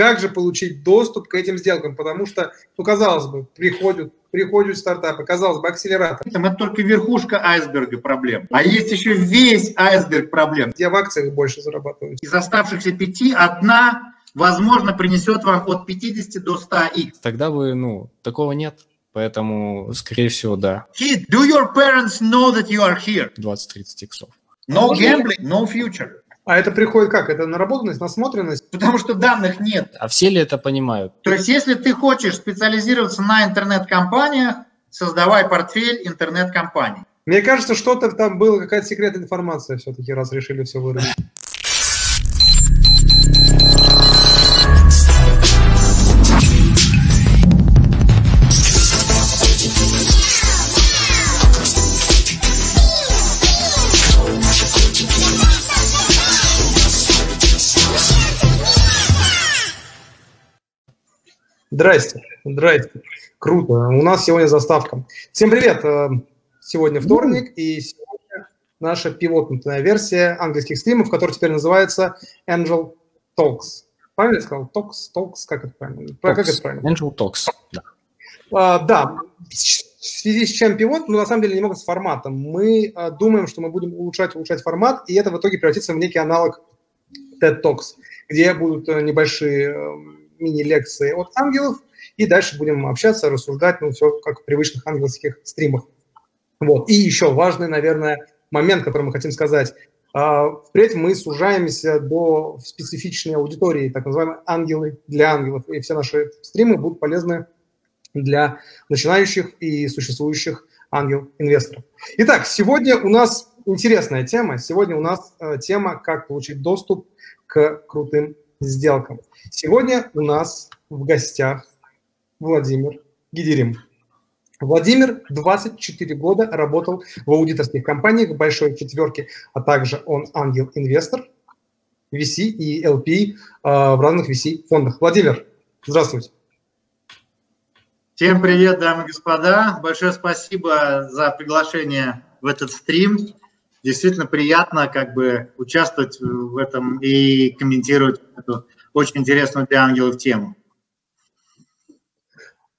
как же получить доступ к этим сделкам, потому что, ну, казалось бы, приходят, приходят стартапы, казалось бы, акселератор. Это только верхушка айсберга проблем. А есть еще весь айсберг проблем. Я в акциях больше зарабатываю. Из оставшихся пяти одна, возможно, принесет вам от 50 до 100 x. Тогда вы, ну, такого нет. Поэтому, скорее всего, да. Kid, do your parents know that you are here? 20-30 иксов. No gambling, no future. А это приходит как? Это наработанность, насмотренность? Потому что данных нет. А все ли это понимают? То есть, если ты хочешь специализироваться на интернет-компаниях, создавай портфель интернет-компаний. Мне кажется, что-то там было, какая-то секретная информация все-таки, раз решили все вырубить. Здрасте, здрасте. Круто. У нас сегодня заставка. Всем привет. Э, сегодня вторник, и сегодня наша пилотная версия английских стримов, которая теперь называется Angel Talks. Правильно я сказал? Talks, Talks, как это правильно? Talks. Как это правильно? Angel Talks, да. А, да, в связи с чем пилот, ну, на самом деле, немного с форматом. Мы а, думаем, что мы будем улучшать, улучшать формат, и это в итоге превратится в некий аналог TED Talks, где будут э, небольшие эм, мини-лекции от ангелов, и дальше будем общаться, рассуждать, ну, все как в привычных ангельских стримах. Вот. И еще важный, наверное, момент, который мы хотим сказать. А, впредь мы сужаемся до специфичной аудитории, так называемые ангелы для ангелов. И все наши стримы будут полезны для начинающих и существующих ангел-инвесторов. Итак, сегодня у нас интересная тема. Сегодня у нас э, тема, как получить доступ к крутым сделкам. Сегодня у нас в гостях Владимир Гидерим. Владимир 24 года работал в аудиторских компаниях большой четверки, а также он ангел-инвестор, VC и LP а, в разных VC-фондах. Владимир, здравствуйте. Всем привет, дамы и господа. Большое спасибо за приглашение в этот стрим действительно приятно как бы участвовать в этом и комментировать эту очень интересную для ангелов тему.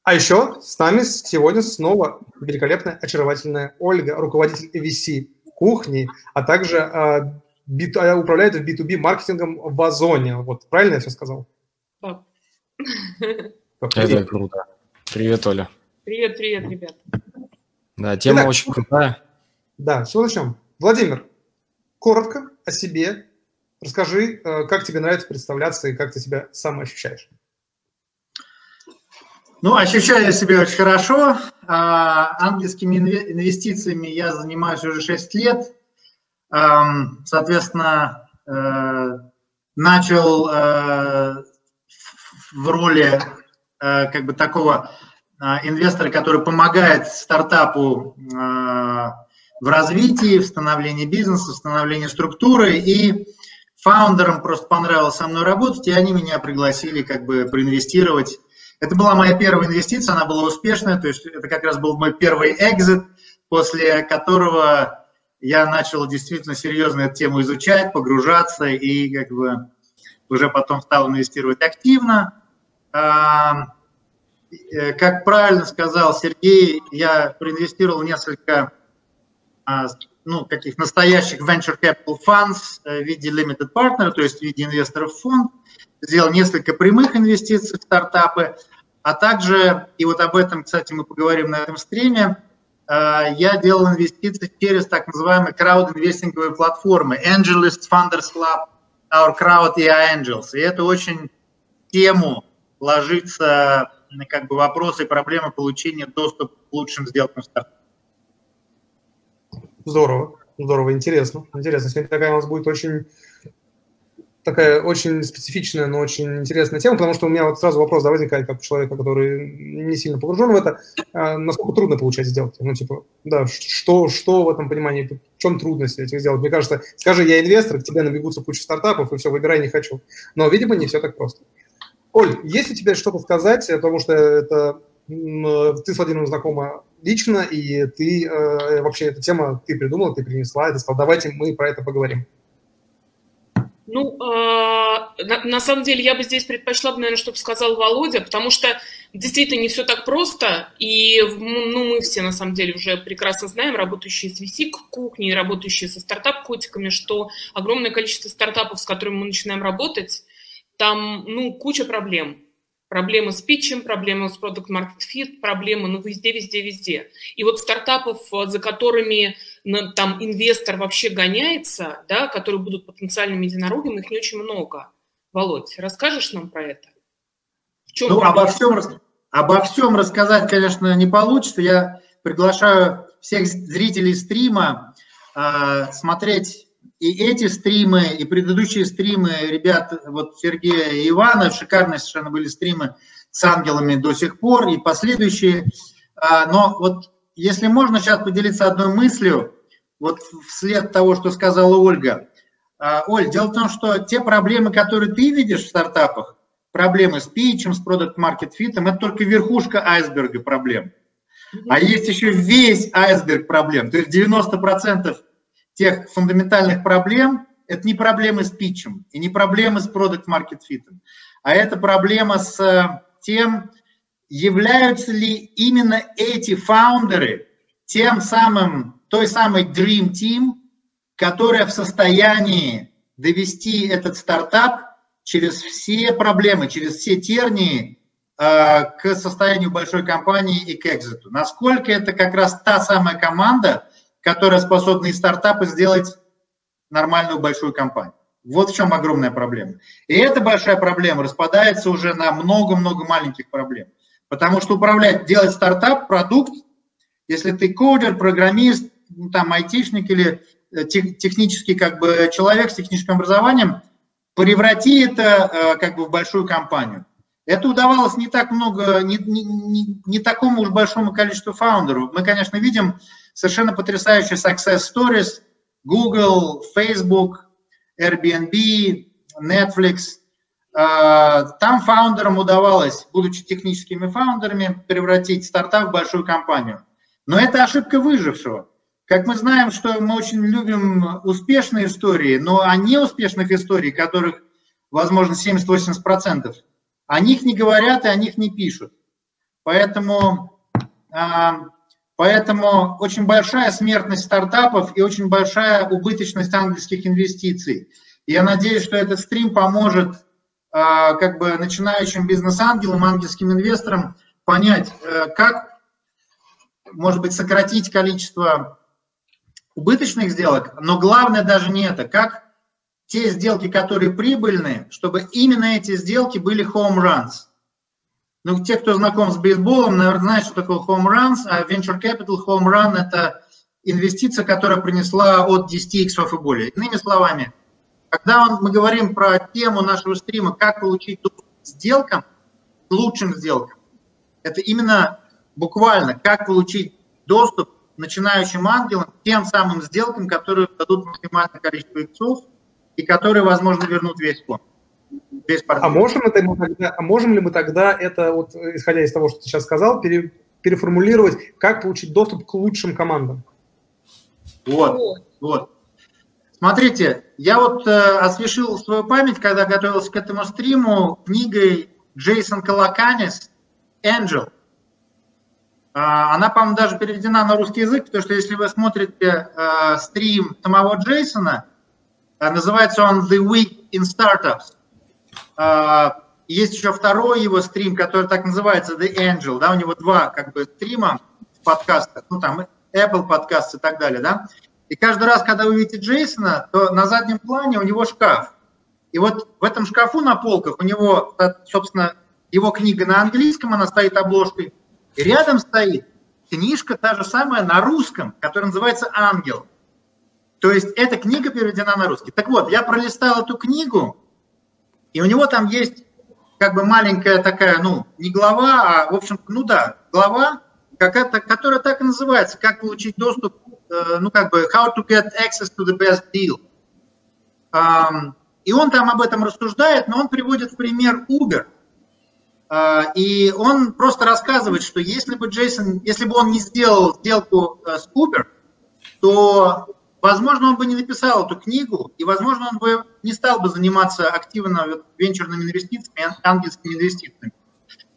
А еще с нами сегодня снова великолепная, очаровательная Ольга, руководитель EVC кухни, а также э, бит, а, управляет в B2B маркетингом в Озоне. Вот, правильно я все сказал? Да. Это круто. Привет, Оля. Привет, привет, ребят. Да, тема Итак, очень крутая. Да, все начнем. Владимир, коротко о себе. Расскажи, э, как тебе нравится представляться и как ты себя сам ощущаешь. Ну, ощущаю себя очень хорошо. А, ангельскими инвестициями я занимаюсь уже 6 лет. Соответственно, э, начал э, в роли как бы такого инвестора, который помогает стартапу в развитии, в становлении бизнеса, в становлении структуры. И фаундерам просто понравилось со мной работать, и они меня пригласили как бы проинвестировать. Это была моя первая инвестиция, она была успешная, то есть это как раз был мой первый экзит, после которого я начал действительно серьезно эту тему изучать, погружаться и как бы уже потом стал инвестировать активно. А, э, как правильно сказал Сергей, я проинвестировал несколько ну, таких настоящих venture capital funds э, в виде limited partner, то есть в виде инвесторов фонд, сделал несколько прямых инвестиций в стартапы, а также, и вот об этом, кстати, мы поговорим на этом стриме, э, я делал инвестиции через так называемые крауд-инвестинговые платформы AngelList, Funders Club, Our Crowd и Angels. И это очень тему ложится как бы вопросы и проблемы получения доступа к лучшим сделкам стартапов. Здорово, здорово, интересно. Интересно. Сегодня такая у нас будет очень такая очень специфичная, но очень интересная тема, потому что у меня вот сразу вопрос возникает, как у человека, который не сильно погружен в это, а насколько трудно получать сделки. Ну, типа, да, что, что в этом понимании, в чем трудность этих сделок? Мне кажется, скажи, я инвестор, к тебе набегутся куча стартапов, и все, выбирай, не хочу. Но, видимо, не все так просто. Оль, есть ли тебе что-то сказать, потому что это ты с Владимиром знакома лично, и ты э, вообще эта тема ты придумала, ты принесла, и ты сказал, давайте мы про это поговорим. Ну, э, на, на самом деле, я бы здесь предпочла наверное, чтобы сказал Володя, потому что действительно не все так просто, и ну, мы все, на самом деле, уже прекрасно знаем, работающие с VC-кухней, работающие со стартап-котиками, что огромное количество стартапов, с которыми мы начинаем работать, там, ну, куча проблем проблемы с питчем, проблемы с продукт market fit, проблемы, ну, везде, везде, везде. И вот стартапов, э, за которыми там инвестор вообще гоняется, да, которые будут потенциальными единорогами, их не очень много. Володь, расскажешь нам про это? В чем ну, обо всем, обо всем рассказать, конечно, не получится. Я приглашаю всех зрителей стрима э, смотреть и эти стримы, и предыдущие стримы ребят, вот Сергея и Ивана, шикарные совершенно были стримы с ангелами до сих пор, и последующие. А, но вот если можно сейчас поделиться одной мыслью, вот вслед того, что сказала Ольга. А, Оль, дело в том, что те проблемы, которые ты видишь в стартапах, проблемы с питчем, с продукт маркет фитом, это только верхушка айсберга проблем. А есть еще весь айсберг проблем. То есть 90% тех фундаментальных проблем, это не проблемы с питчем и не проблемы с продукт маркет фитом, а это проблема с э, тем, являются ли именно эти фаундеры тем самым, той самой Dream Team, которая в состоянии довести этот стартап через все проблемы, через все тернии э, к состоянию большой компании и к экзиту. Насколько это как раз та самая команда, которая способна из стартапа сделать нормальную большую компанию. Вот в чем огромная проблема. И эта большая проблема распадается уже на много-много маленьких проблем. Потому что управлять, делать стартап, продукт, если ты кодер, программист, ну, там, айтишник или э, технический как бы человек с техническим образованием, преврати это э, как бы в большую компанию. Это удавалось не так много, не, не, не, не такому уж большому количеству фаундеров. Мы, конечно, видим совершенно потрясающие success stories Google, Facebook, Airbnb, Netflix. А, там фаундерам удавалось, будучи техническими фаундерами, превратить стартап в большую компанию. Но это ошибка выжившего. Как мы знаем, что мы очень любим успешные истории, но о неуспешных историях, которых, возможно, 70-80%, о них не говорят и о них не пишут. Поэтому а, Поэтому очень большая смертность стартапов и очень большая убыточность ангельских инвестиций. я надеюсь, что этот стрим поможет а, как бы начинающим бизнес-ангелам, ангельским инвесторам понять, э, как, может быть, сократить количество убыточных сделок, но главное даже не это, как те сделки, которые прибыльные, чтобы именно эти сделки были home runs – ну, те, кто знаком с бейсболом, наверное, знают, что такое home runs, а venture capital home run – это инвестиция, которая принесла от 10 иксов и более. Иными словами, когда мы говорим про тему нашего стрима, как получить доступ к сделкам, лучшим сделкам, это именно буквально, как получить доступ начинающим ангелам к тем самым сделкам, которые дадут максимальное количество иксов и которые, возможно, вернут весь фонд. А можем, это мы тогда, а можем ли мы тогда это, вот, исходя из того, что ты сейчас сказал, пере, переформулировать, как получить доступ к лучшим командам? Вот, вот. Смотрите, я вот э, освежил свою память, когда готовился к этому стриму, книгой Джейсон Калаканис «Angel». А, она, по-моему, даже переведена на русский язык, потому что если вы смотрите э, стрим самого Джейсона, э, называется он «The Week in Startups». А, есть еще второй его стрим, который так называется The Angel, да, у него два как бы стрима в подкастах, ну там Apple подкаст и так далее, да. И каждый раз, когда вы видите Джейсона, то на заднем плане у него шкаф. И вот в этом шкафу на полках у него, собственно, его книга на английском, она стоит обложкой. И рядом стоит книжка та же самая на русском, которая называется «Ангел». То есть эта книга переведена на русский. Так вот, я пролистал эту книгу, и у него там есть как бы маленькая такая, ну, не глава, а, в общем, ну да, глава, какая-то, которая так и называется, как получить доступ, э, ну, как бы, how to get access to the best deal. И он там об этом рассуждает, но он приводит в пример Uber. А, и он просто рассказывает, что если бы Джейсон, если бы он не сделал сделку э, с Uber, то возможно, он бы не написал эту книгу, и, возможно, он бы не стал бы заниматься активно венчурными инвестициями, ангельскими инвестициями.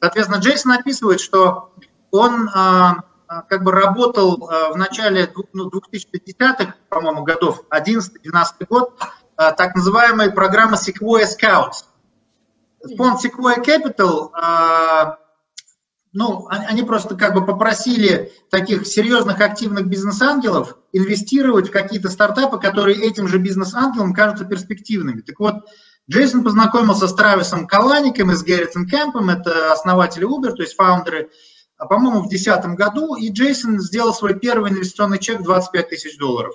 Соответственно, Джейсон описывает, что он а, а, как бы работал а, в начале ну, 2010-х, по-моему, годов, 11-12 год, а, так называемой программы Sequoia Scouts. Фонд Sequoia Capital а, ну, они просто как бы попросили таких серьезных активных бизнес-ангелов инвестировать в какие-то стартапы, которые этим же бизнес-ангелам кажутся перспективными. Так вот, Джейсон познакомился с Трависом Калаником и с Гэрритом Кэмпом, это основатели Uber, то есть фаундеры, а, по-моему, в 2010 году, и Джейсон сделал свой первый инвестиционный чек 25 тысяч долларов.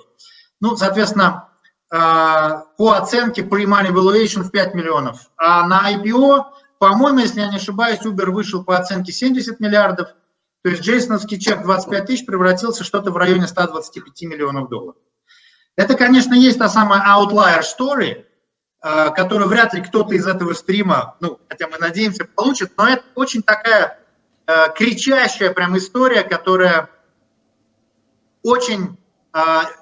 Ну, соответственно, а, по оценке pre-money valuation в 5 миллионов. А на IPO по-моему, если я не ошибаюсь, Uber вышел по оценке 70 миллиардов, то есть джейсоновский чек 25 тысяч превратился что-то в районе 125 миллионов долларов. Это, конечно, есть та самая outlier story, э, которую вряд ли кто-то из этого стрима, ну, хотя мы надеемся, получит, но это очень такая э, кричащая прям история, которая очень э,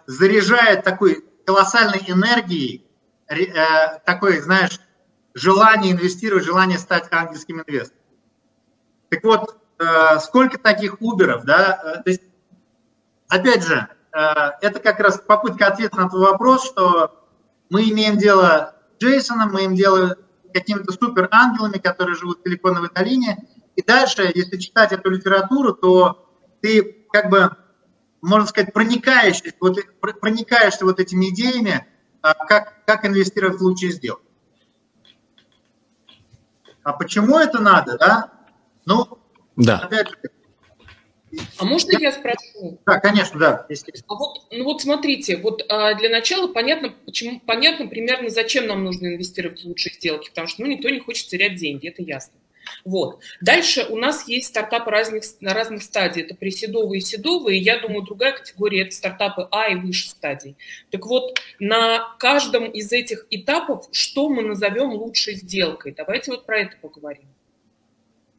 заряжает такой колоссальной энергией, такой, знаешь, желание инвестировать, желание стать ангельским инвестором. Так вот, э, сколько таких Уберов, да, э, то есть, опять же, э, это как раз попытка ответа на твой вопрос, что мы имеем дело с Джейсоном, мы имеем дело с какими-то супер ангелами, которые живут в Силиконовой долине, и дальше, если читать эту литературу, то ты как бы, можно сказать, проникаешься вот, проникаешься вот этими идеями, как, как инвестировать в лучшие сделки. А почему это надо, да? Ну, да. опять а можно я спрошу? Да, конечно, да, естественно. А вот, ну вот смотрите, вот а, для начала понятно, почему, понятно примерно, зачем нам нужно инвестировать в лучшие сделки, потому что ну, никто не хочет терять деньги, это ясно. Вот. Дальше у нас есть стартапы разных, на разных стадий. Это преседовые и седовые. Я думаю, другая категория – это стартапы А и выше стадий. Так вот, на каждом из этих этапов что мы назовем лучшей сделкой? Давайте вот про это поговорим.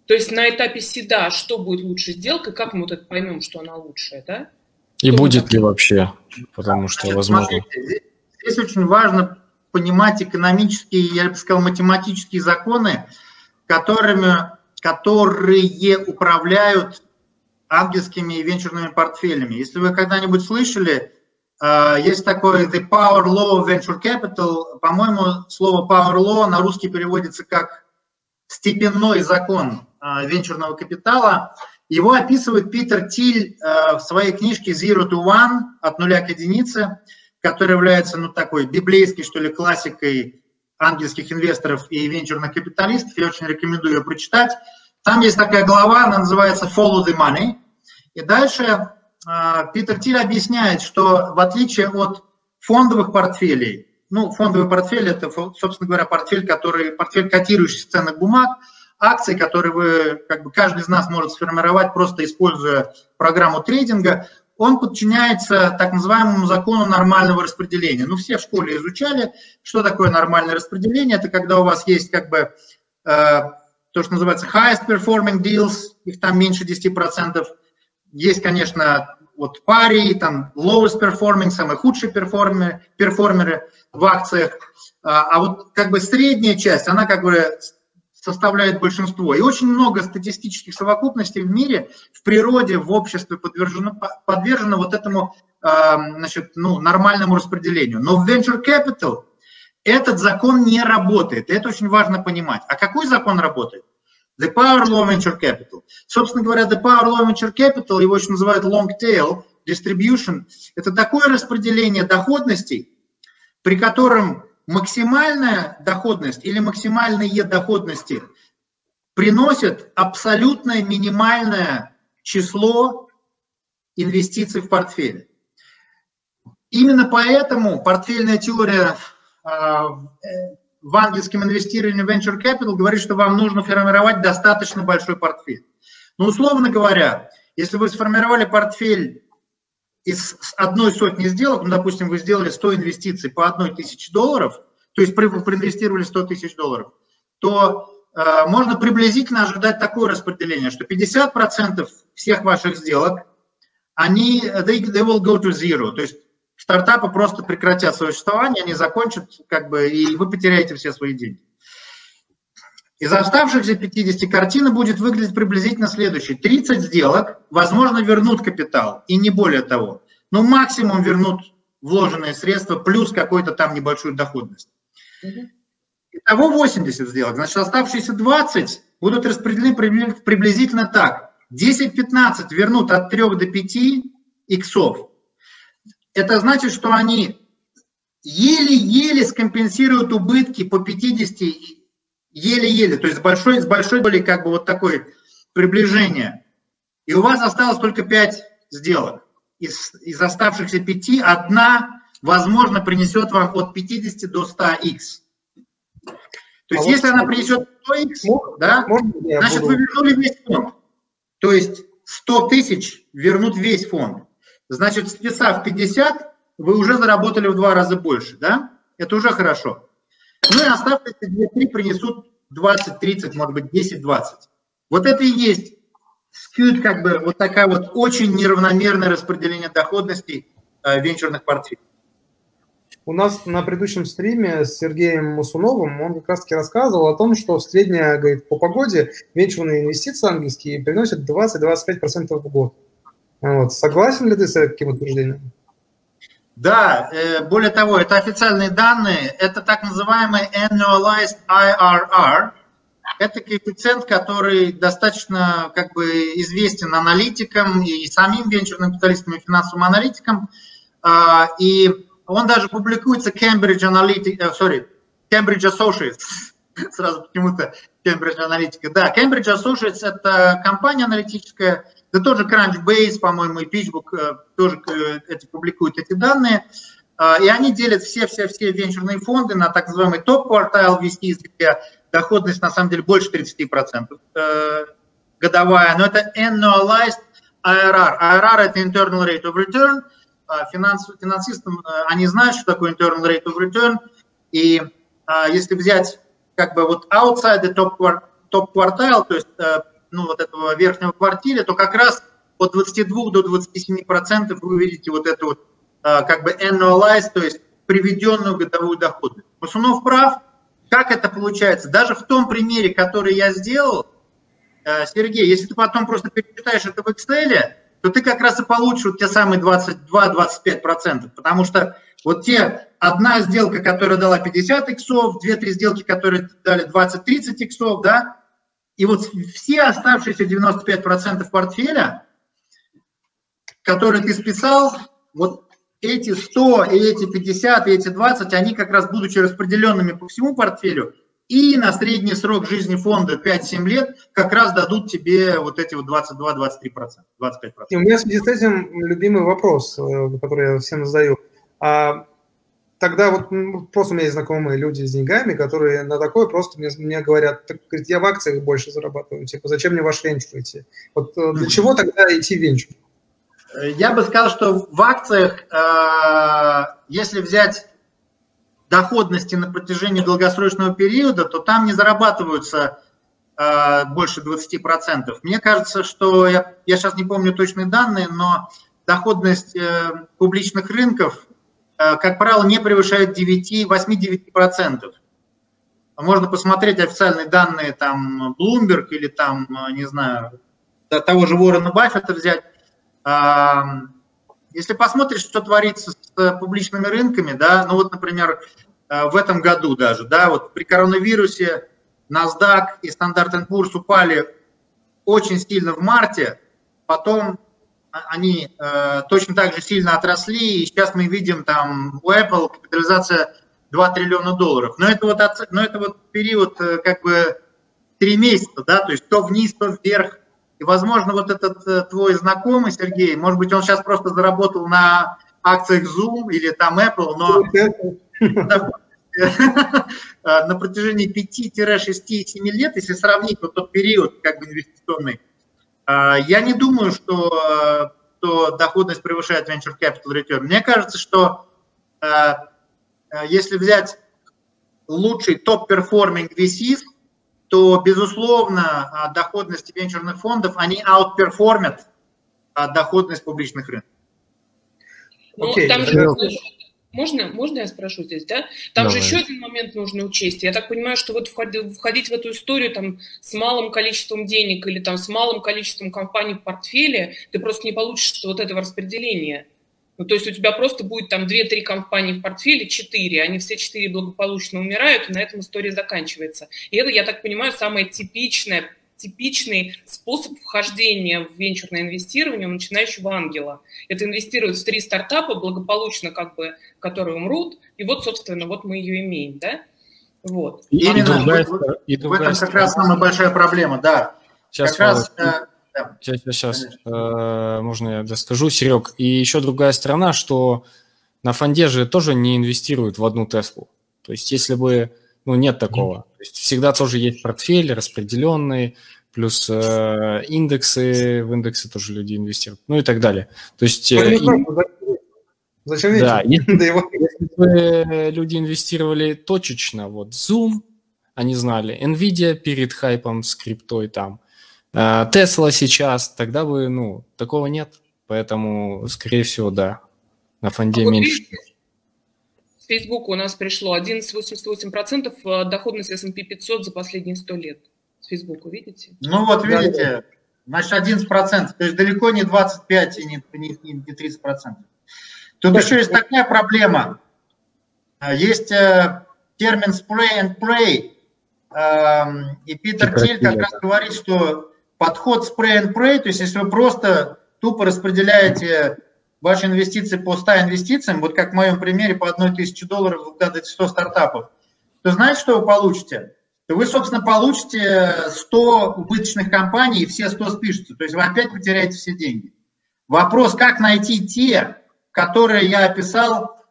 То есть на этапе седа что будет лучшей сделкой, как мы вот это поймем, что она лучшая, да? И Кто будет ли вообще, потому что Значит, возможно... Здесь, здесь очень важно понимать экономические, я бы сказал, математические законы, которыми, которые управляют ангельскими венчурными портфелями. Если вы когда-нибудь слышали, э, есть такой The Power Law of Venture Capital. По-моему, слово Power Law на русский переводится как степенной закон э, венчурного капитала. Его описывает Питер Тиль э, в своей книжке Zero to One, от нуля к единице, которая является, ну, такой библейской, что ли, классикой ангельских инвесторов и венчурных капиталистов. Я очень рекомендую ее прочитать. Там есть такая глава, она называется Follow the Money. И дальше э, Питер Тиль объясняет, что в отличие от фондовых портфелей, ну, фондовый портфель – это, собственно говоря, портфель, который, портфель котирующих ценных бумаг, акции, которые вы, как бы каждый из нас может сформировать, просто используя программу трейдинга он подчиняется так называемому закону нормального распределения. Ну, все в школе изучали, что такое нормальное распределение. Это когда у вас есть как бы э, то, что называется highest performing deals, их там меньше 10%. Есть, конечно, вот пари, там lowest performing, самые худшие перформеры, перформеры в акциях. А, а вот как бы средняя часть, она как бы составляет большинство. И очень много статистических совокупностей в мире, в природе, в обществе подвержено, подвержено вот этому значит, ну, нормальному распределению. Но в venture capital этот закон не работает. Это очень важно понимать. А какой закон работает? The Power Law Venture Capital. Собственно говоря, The Power Law Venture Capital, его еще называют Long Tail Distribution, это такое распределение доходностей, при котором максимальная доходность или максимальные доходности приносят абсолютное минимальное число инвестиций в портфель. Именно поэтому портфельная теория а, в ангельском инвестировании Venture Capital говорит, что вам нужно формировать достаточно большой портфель. Но условно говоря, если вы сформировали портфель из одной сотни сделок, ну, допустим, вы сделали 100 инвестиций по одной тысяче долларов, то есть проинвестировали 100 тысяч долларов, то э, можно приблизительно ожидать такое распределение, что 50% всех ваших сделок, они, they, they will go to zero, то есть стартапы просто прекратят свое существование, они закончат, как бы, и вы потеряете все свои деньги. Из оставшихся 50 картина будет выглядеть приблизительно следующей. 30 сделок, возможно, вернут капитал, и не более того. Но максимум вернут вложенные средства плюс какой-то там небольшую доходность. Итого 80 сделок. Значит, оставшиеся 20 будут распределены приблизительно так. 10-15 вернут от 3 до 5 иксов. Это значит, что они еле-еле скомпенсируют убытки по 50, еле-еле, то есть с большой, с большой долей как бы вот такое приближение. И у вас осталось только 5 сделок. Из, из оставшихся 5 одна, возможно, принесет вам от 50 до 100х. То есть, а если вот она принесет 100х, да, значит, буду... вы вернули весь фонд. То есть 100 тысяч вернут весь фонд. Значит, списав 50, вы уже заработали в два раза больше, да? Это уже хорошо. Ну и оставшиеся 2-3 принесут 20, 30, может быть, 10, 20. Вот это и есть скьют, как бы вот такая вот очень неравномерное распределение доходностей э, венчурных портфелей. У нас на предыдущем стриме с Сергеем Масуновым он как раз-таки рассказывал о том, что в среднее, говорит, по погоде венчурные инвестиции английские приносят 20-25% в год. Вот. Согласен ли ты с таким утверждением? Да, э, более того, это официальные данные, это так называемый annualized IRR, это коэффициент, который достаточно как бы известен аналитикам и самим венчурным капиталистам и финансовым аналитикам, а, и он даже публикуется Cambridge Analytica, э, sorry, Cambridge Associates, сразу почему-то Cambridge Analytica. Да, Cambridge Associates – это компания аналитическая, да тоже Crunchbase, по-моему, и PitchBook э, тоже э, эти, публикуют эти данные. И они делят все-все-все венчурные фонды на так называемый топ-квартал VC, где доходность на самом деле больше 30% годовая, но это annualized IRR. IRR – это Internal Rate of Return – а, финанс, финансистам, э, они знают, что такое internal rate of return, и а, если взять как бы вот outside the top, top quartile, то есть э, ну, вот этого верхнего квартира, то как раз от 22 до 27 процентов вы увидите вот эту вот а, как бы annualized, то есть приведенную годовую доходность. Масунов прав. Как это получается? Даже в том примере, который я сделал, э, Сергей, если ты потом просто перечитаешь это в Excel, то ты как раз и получишь вот те самые 22-25%, потому что вот те одна сделка, которая дала 50 иксов, две-три сделки, которые дали 20-30 иксов, да, и вот все оставшиеся 95% портфеля, которые ты списал, вот эти 100 и эти 50 и эти 20, они как раз будучи распределенными по всему портфелю, и на средний срок жизни фонда 5-7 лет как раз дадут тебе вот эти вот 22-23%, 25%. И у меня в связи с этим любимый вопрос, э, который я всем задаю. А тогда вот просто у меня есть знакомые люди с деньгами, которые на такое просто мне, мне говорят, так, говорит, я в акциях больше зарабатываю, типа, зачем мне ваш венчур идти? Вот э, для чего тогда идти в венчур? Я бы сказал, что в акциях, э, если взять доходности на протяжении долгосрочного периода, то там не зарабатываются э, больше 20%. Мне кажется, что, я, я сейчас не помню точные данные, но доходность публичных рынков, как правило, не превышает 8-9%. Можно посмотреть официальные данные там Bloomberg или там, э, не знаю, того же Уоррена Баффета взять. Если посмотришь, что творится с публичными рынками, да, ну вот, например, э, в этом году даже, да, вот при коронавирусе NASDAQ и Standard Poor's упали очень сильно в марте, потом они э, точно так же сильно отросли, и сейчас мы видим там у Apple капитализация 2 триллиона долларов. Но это вот, но это вот период э, как бы 3 месяца, да, то есть то вниз, то вверх, и, возможно, вот этот э, твой знакомый, Сергей, может быть, он сейчас просто заработал на акциях Zoom или там Apple, но на протяжении 5-6-7 лет, если сравнить вот тот период как бы инвестиционный, э, я не думаю, что, что доходность превышает venture capital return. Мне кажется, что э, если взять лучший top-performing VCs, то, безусловно, а, доходности венчурных фондов, они outperformят а, доходность публичных рынков. Ну, Окей, там же, можно, можно я спрошу здесь, да? Там Давай. же еще один момент нужно учесть. Я так понимаю, что вот входи- входить в эту историю там с малым количеством денег или там с малым количеством компаний в портфеле, ты просто не получишь вот этого распределения. Ну, то есть у тебя просто будет там 2-3 компании в портфеле, 4, они все 4 благополучно умирают, и на этом история заканчивается. И это, я так понимаю, самое типичное, типичный способ вхождения в венчурное инвестирование у начинающего ангела. Это инвестируют в три стартапа, благополучно как бы, которые умрут, и вот, собственно, вот мы ее имеем, да? Вот. И Именно другая вот- стор- и В другая этом как раз самая большая проблема, да. Сейчас, как раз, Володь, э, да. Сейчас, сейчас, можно я доскажу, Серег. И еще другая сторона, что на фонде же тоже не инвестируют в одну Теслу. То есть если бы, ну, нет такого. То есть всегда тоже есть портфель распределенный, плюс э, индексы, в индексы тоже люди инвестируют, ну и так далее. То есть... э, и- Зачем да, если бы люди инвестировали точечно, вот Zoom, они знали, Nvidia перед хайпом с криптой там, э, Tesla сейчас, тогда бы, ну, такого нет. Поэтому, скорее всего, да, на фонде А вот меньше. видите, Facebook у нас пришло 11,88% э, доходность S&P 500 за последние 100 лет. С Facebook, видите? Ну вот видите, значит 11%, то есть далеко не 25 и не, не, не- не 30%. Тут еще есть такая проблема. А, Есть э, термин spray and pray, эм, и Питер Тиль как раз говорит, что подход spray and pray, то есть если вы просто тупо распределяете ваши инвестиции по 100 инвестициям, вот как в моем примере по 1 тысяче долларов вы вкладываете 100 стартапов, то знаете, что вы получите? То вы, собственно, получите 100 убыточных компаний, и все 100 спишутся. То есть вы опять потеряете все деньги. Вопрос, как найти те, которые я описал,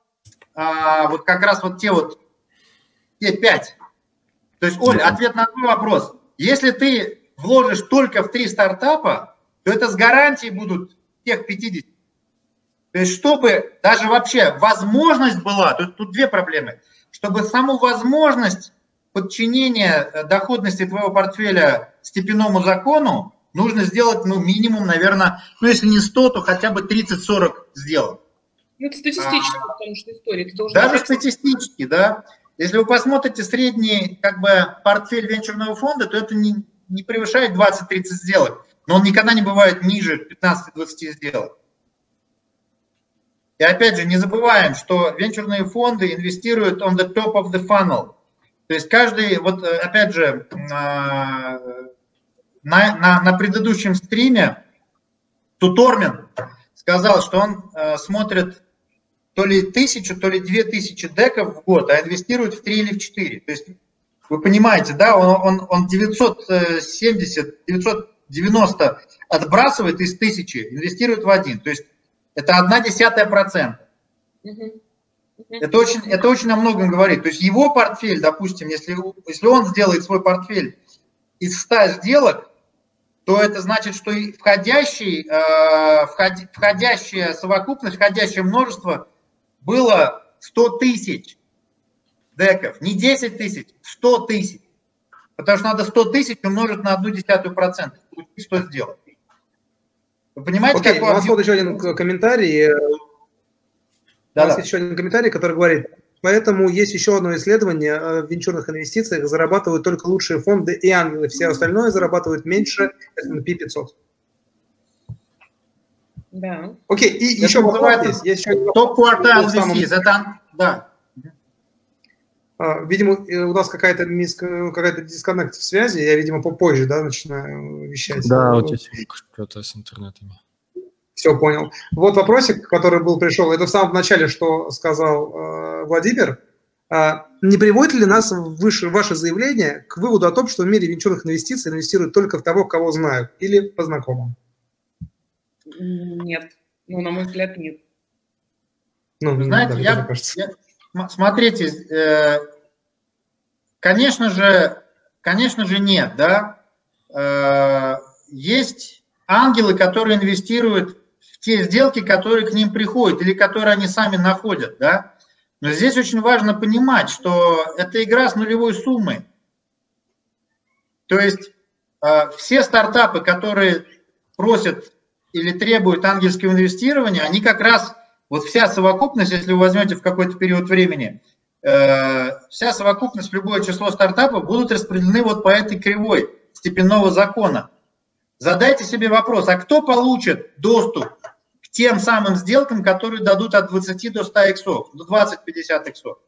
а, вот как раз вот те вот, те 5. То есть, Оль, ответ на твой вопрос. Если ты вложишь только в три стартапа, то это с гарантией будут тех 50. То есть, чтобы даже вообще возможность была, тут, тут две проблемы, чтобы саму возможность подчинения э, доходности твоего портфеля степенному закону нужно сделать, ну, минимум, наверное, ну, если не 100, то хотя бы 30-40 сделать. Ну, это статистически, потому что история. Ты должен Даже брать- статистически, да. Если вы посмотрите средний как бы портфель венчурного фонда, то это не, не превышает 20-30 сделок. Но он никогда не бывает ниже 15-20 сделок. И опять же, не забываем, что венчурные фонды инвестируют on the top of the funnel. То есть каждый, вот э, опять же, на, на, на предыдущем стриме Тутормин сказал, что он э, смотрит то ли тысячу, то ли две тысячи деков в год, а инвестирует в три или в четыре. То есть вы понимаете, да, он, он, он 970, 990 отбрасывает из тысячи, инвестирует в один. То есть это одна десятая процента. Это очень, это очень о многом говорит. То есть его портфель, допустим, если, если он сделает свой портфель из 100 сделок, то это значит, что и входящий, э, входи- входящая совокупность, входящее множество было 100 тысяч деков. Не 10 тысяч, 100 тысяч. Потому что надо 100 тысяч умножить на одну десятую процента. Получить 100 сделок. Вы понимаете, Окей, у какой нас вот еще один комментарий. э, У нас есть еще один комментарий, который говорит, поэтому есть еще одно исследование э, в венчурных инвестициях, зарабатывают только лучшие фонды и ангелы, все остальное зарабатывают меньше S&P 500. Да. Окей, и Это еще вопрос есть. есть еще. Топ-квартал VCs. Это, да. А, Видимо, э, у нас какая-то какая-то дисконнект в связи, я, видимо, попозже, да, начинаю вещать. Да, вот здесь что-то с интернетами. Все понял. Вот вопросик, который был пришел. Это в самом начале, что сказал э, Владимир. А, не приводит ли нас выше, ваше заявление к выводу о том, что в мире венчурных инвестиций инвестируют только в того, кого знают или по знакомым? Нет. Ну, на мой взгляд, нет. Ну, знаете, да, я, смотрите, э, конечно же, конечно же нет, да. Э, есть ангелы, которые инвестируют в те сделки, которые к ним приходят или которые они сами находят, да. Но здесь очень важно понимать, что это игра с нулевой суммой. То есть э, все стартапы, которые просят или требуют ангельского инвестирования, они как раз вот вся совокупность, если вы возьмете в какой-то период времени, э, вся совокупность, любое число стартапов будут распределены вот по этой кривой степенного закона. Задайте себе вопрос, а кто получит доступ к тем самым сделкам, которые дадут от 20 до 100 иксов, до 20-50 иксов?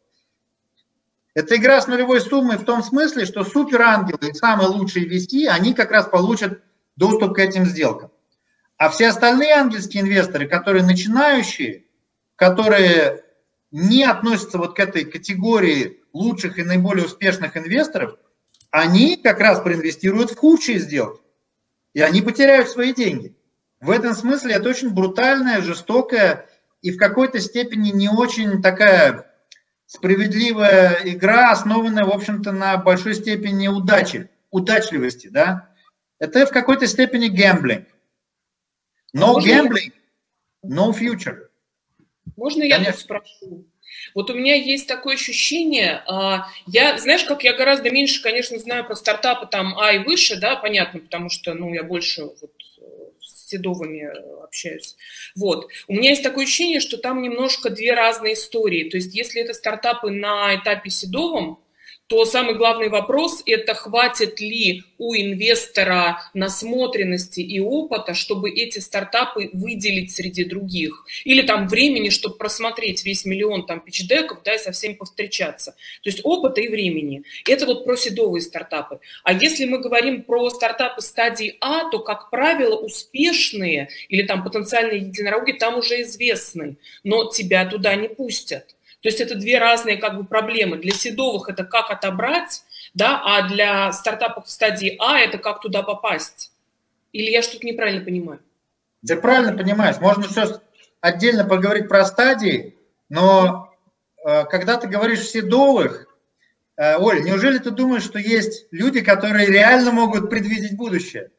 Это игра с нулевой суммой в том смысле, что суперангелы и самые лучшие вести, они как раз получат доступ к этим сделкам. А все остальные ангельские инвесторы, которые начинающие, которые не относятся вот к этой категории лучших и наиболее успешных инвесторов, они как раз проинвестируют в худшие сделки. И они потеряют свои деньги. В этом смысле это очень брутальная, жестокая и в какой-то степени не очень такая справедливая игра, основанная, в общем-то, на большой степени удачи, удачливости, да. Это в какой-то степени гэмблинг. No gambling, no future. Можно я тут спрошу? Вот у меня есть такое ощущение, а, я, знаешь, как я гораздо меньше, конечно, знаю про стартапы там А и выше, да, понятно, потому что, ну, я больше вот с седовыми общаюсь. Вот. У меня есть такое ощущение, что там немножко две разные истории. То есть если это стартапы на этапе седовом, то самый главный вопрос – это хватит ли у инвестора насмотренности и опыта, чтобы эти стартапы выделить среди других. Или там времени, чтобы просмотреть весь миллион там пичдеков, да, и со всеми повстречаться. То есть опыта и времени. Это вот про седовые стартапы. А если мы говорим про стартапы стадии А, то, как правило, успешные или там потенциальные единороги там уже известны, но тебя туда не пустят. То есть это две разные как бы проблемы. Для седовых это как отобрать, да, а для стартапов в стадии А это как туда попасть. Или я что-то неправильно понимаю? Ты правильно понимаешь. Можно все отдельно поговорить про стадии, но э, когда ты говоришь седовых, э, Оль, неужели ты думаешь, что есть люди, которые реально могут предвидеть будущее?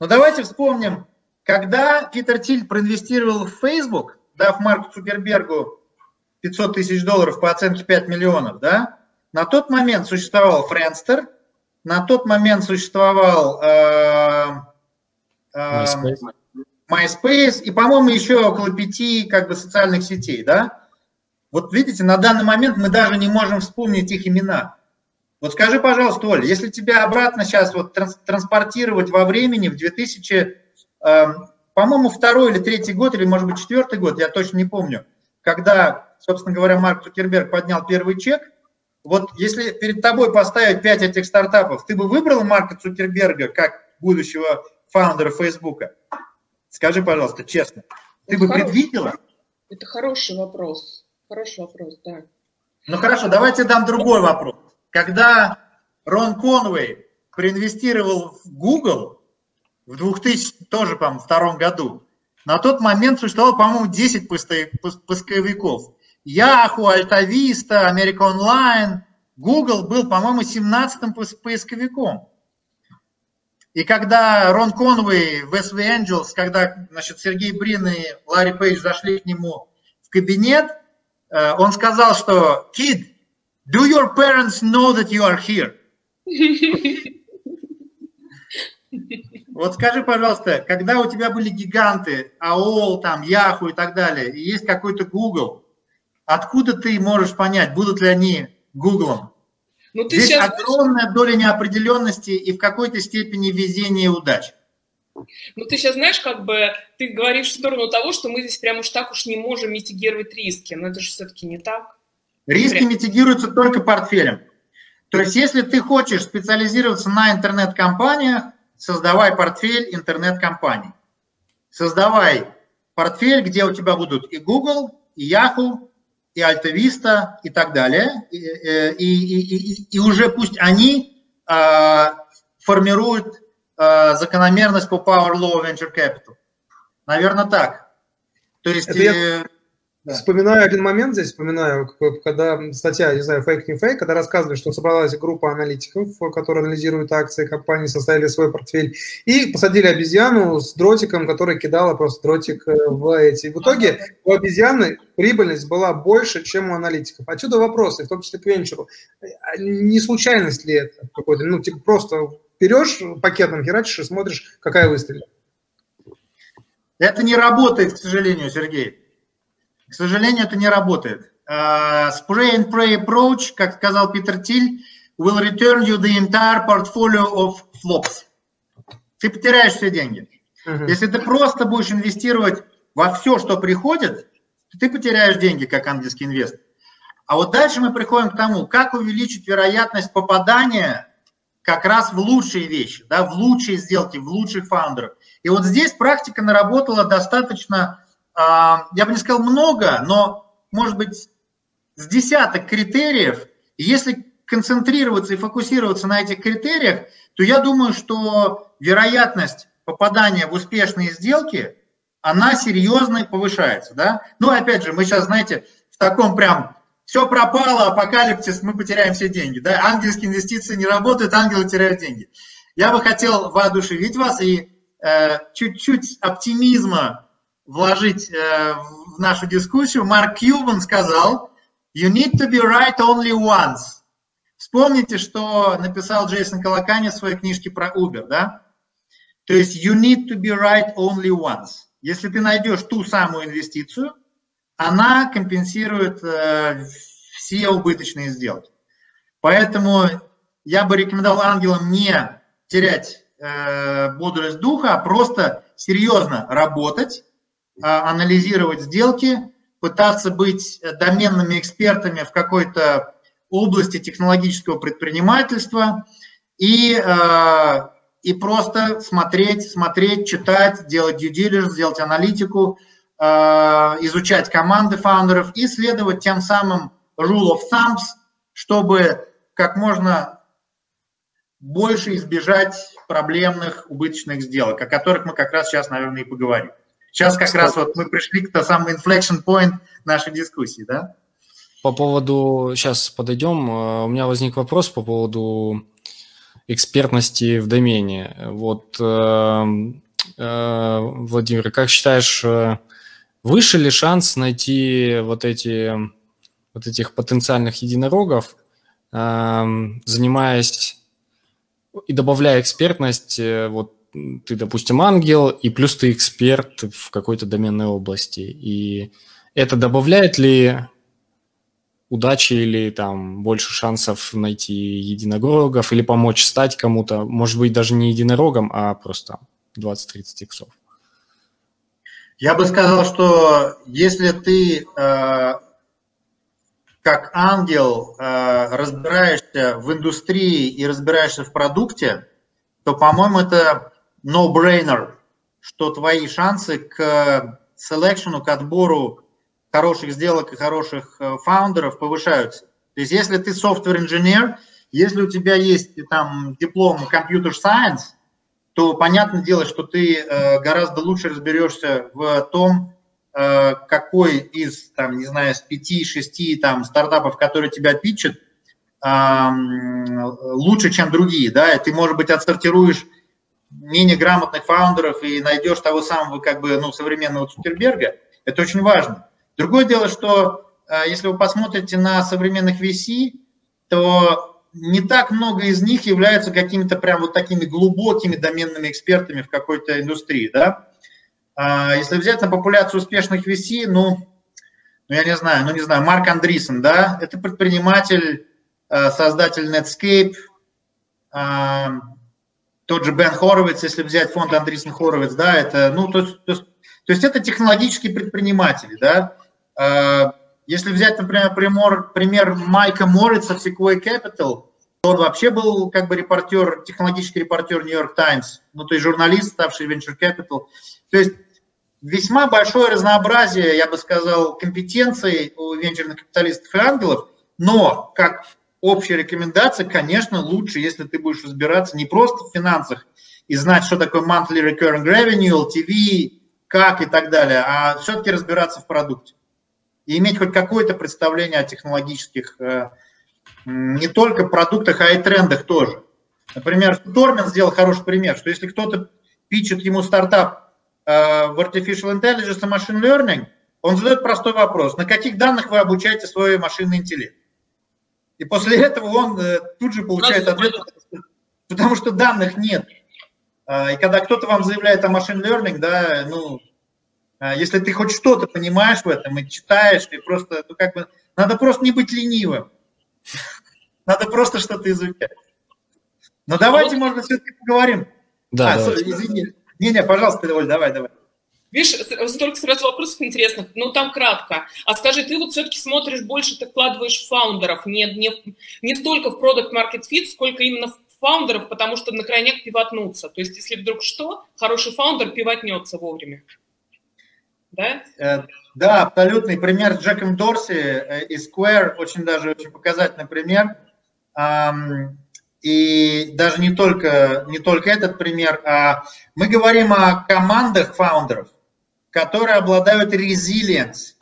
Ну давайте вспомним, когда Питер Тиль проинвестировал в Facebook, дав Марку Цукербергу 500 тысяч долларов по оценке 5 миллионов, да, на тот момент существовал Friendster, на тот момент существовал э, э, MySpace. MySpace и, по-моему, еще около пяти как бы социальных сетей, да. Вот видите, на данный момент мы даже не можем вспомнить их имена. Вот скажи, пожалуйста, Оля, если тебя обратно сейчас вот транс транспортировать во времени в 2000, э, по-моему, второй или третий год, или, может быть, четвертый год, я точно не помню, когда собственно говоря, Марк Цукерберг поднял первый чек. Вот если перед тобой поставить пять этих стартапов, ты бы выбрал Марка Цукерберга как будущего фаундера Фейсбука? Скажи, пожалуйста, честно. Ты Это бы хороший, предвидела? Это хороший вопрос. Хороший вопрос, да. Ну хорошо, давайте дам другой вопрос. Когда Рон Конвей проинвестировал в Google в 2000, тоже, по-моему, втором году, на тот момент существовало, по-моему, 10 поисковиков. Yahoo, Altavista, America Online, Google был, по-моему, 17-м поисковиком. И когда Рон Конвей в SV Angels, когда значит, Сергей Брин и Ларри Пейдж зашли к нему в кабинет, э, он сказал, что «Kid, do your parents know that you are here?» Вот скажи, пожалуйста, когда у тебя были гиганты, AOL, там, Yahoo и так далее, и есть какой-то Google, Откуда ты можешь понять, будут ли они Гуглом? Ну, ты Здесь сейчас... огромная доля неопределенности и в какой-то степени везения и удачи. Ну, ты сейчас знаешь, как бы ты говоришь в сторону того, что мы здесь прям уж так уж не можем митигировать риски, но это же все-таки не так. Риски прям. митигируются только портфелем. То есть, если ты хочешь специализироваться на интернет-компаниях, создавай портфель интернет-компаний. Создавай портфель, где у тебя будут и Google, и Yahoo, и Альтависта и так далее, и, и, и, и уже пусть они а, формируют а, закономерность по Power Law Venture Capital. Наверное, так. То есть... Это я, э, да. Вспоминаю один момент здесь, вспоминаю, когда статья, не знаю, фейк не фейк, когда рассказывали, что собралась группа аналитиков, которые анализируют акции компании, составили свой портфель, и посадили обезьяну с дротиком, который кидала просто дротик э, в эти. В итоге у обезьяны прибыльность была больше, чем у аналитиков. Отсюда вопросы, в том числе к венчуру. А не случайность ли это какой-то? Ну, типа просто берешь пакетом, херачишь и смотришь, какая выстрелит. Это не работает, к сожалению, Сергей. К сожалению, это не работает. Uh, spray and pray approach, как сказал Питер Тиль, will return you the entire portfolio of flops. Ты потеряешь все деньги. Uh-huh. Если ты просто будешь инвестировать во все, что приходит, ты потеряешь деньги, как английский инвестор. А вот дальше мы приходим к тому, как увеличить вероятность попадания как раз в лучшие вещи, да, в лучшие сделки, в лучших фаундеров. И вот здесь практика наработала достаточно, а, я бы не сказал много, но, может быть, с десяток критериев. Если концентрироваться и фокусироваться на этих критериях, то я думаю, что вероятность попадания в успешные сделки, она серьезно повышается. Да? Ну, опять же, мы сейчас, знаете, в таком прям все пропало, апокалипсис, мы потеряем все деньги. Да? Ангельские инвестиции не работают, ангелы теряют деньги. Я бы хотел воодушевить вас и э, чуть-чуть оптимизма вложить э, в нашу дискуссию. Марк Кьюбан сказал, you need to be right only once. Вспомните, что написал Джейсон Калакани в своей книжке про Uber, да? То есть you need to be right only once. Если ты найдешь ту самую инвестицию, она компенсирует э, все убыточные сделки. Поэтому я бы рекомендовал ангелам не терять э, бодрость духа, а просто серьезно работать, анализировать сделки, пытаться быть доменными экспертами в какой-то области технологического предпринимательства и, э, и просто смотреть, смотреть, читать, делать due diligence, делать аналитику – Э, изучать команды фаундеров и следовать тем самым rule of thumbs, чтобы как можно больше избежать проблемных убыточных сделок, о которых мы как раз сейчас, наверное, и поговорим. Сейчас как раз вот мы пришли к тому самому inflection point нашей дискуссии, да? По поводу, сейчас подойдем, э, у меня возник вопрос по поводу экспертности в домене. Вот, э, Владимир, как считаешь, Выше ли шанс найти вот эти вот этих потенциальных единорогов, занимаясь и добавляя экспертность, э, вот ты, допустим, ангел, и плюс ты эксперт в какой-то доменной области. И это добавляет ли удачи или там больше шансов найти единорогов или помочь стать кому-то, может быть, даже не единорогом, а просто 20-30 иксов? Я бы сказал, что если ты э, как ангел э, разбираешься в индустрии и разбираешься в продукте, то, по-моему, это no-brainer, что твои шансы к селекшену, к отбору хороших сделок и хороших э, фаундеров повышаются. То есть если ты software-инженер, если у тебя есть там диплом computer science – то понятное дело, что ты э, гораздо лучше разберешься в том, э, какой из, там, не знаю, с 5-6 там, стартапов, которые тебя питчат, лучше, чем другие, да, и ты, может быть, отсортируешь менее грамотных фаундеров и найдешь того самого, как бы, ну, современного Цукерберга, это очень важно. Другое дело, что э, если вы посмотрите на современных VC, то не так много из них являются какими-то прям вот такими глубокими доменными экспертами в какой-то индустрии, да. А, если взять на популяцию успешных VC, ну, ну, я не знаю, ну, не знаю, Марк Андрисен, да, это предприниматель, а, создатель Netscape, а, тот же Бен Хоровиц, если взять фонд Андрисен Хоровиц, да, это, ну, то, то, то есть это технологические предприниматели, да, если взять, например, пример, пример Майка Морица в Sequoia Capital, он вообще был как бы репортер, технологический репортер York Times, ну то есть журналист, ставший Venture Capital. То есть весьма большое разнообразие, я бы сказал, компетенций у венчурных капиталистов и ангелов, но как общая рекомендация, конечно, лучше, если ты будешь разбираться не просто в финансах и знать, что такое monthly recurring revenue, LTV, как и так далее, а все-таки разбираться в продукте и иметь хоть какое-то представление о технологических, э, не только продуктах, а и трендах тоже. Например, Тормен сделал хороший пример, что если кто-то пичет ему стартап э, в Artificial Intelligence и Machine Learning, он задает простой вопрос, на каких данных вы обучаете свой машинный интеллект? И после этого он э, тут же получает ответ, потому что данных нет. И когда кто-то вам заявляет о машин learning, да, ну, А, если ты хоть что-то понимаешь в этом и читаешь, и просто, ну, как бы, надо просто не быть ленивым. Надо просто что-то изучать. Но давайте, может быть, все-таки поговорим. Да, а, извини. Не-не, пожалуйста, Оль, давай, давай. Видишь, столько сразу вопросов интересных. Ну, там кратко. А скажи, ты вот все-таки смотришь больше, ты вкладываешь в фаундеров, не, не, не столько в продукт market fit, сколько именно в фаундеров, потому что на крайняк пивотнуться. То есть, если вдруг что, хороший фаундер пивотнется вовремя. Да? Э, да, абсолютный пример Джеком Дорси э, из Square, очень даже очень показательный пример. И даже не только, не только этот пример, а мы говорим о командах фаундеров, которые обладают резилиенс,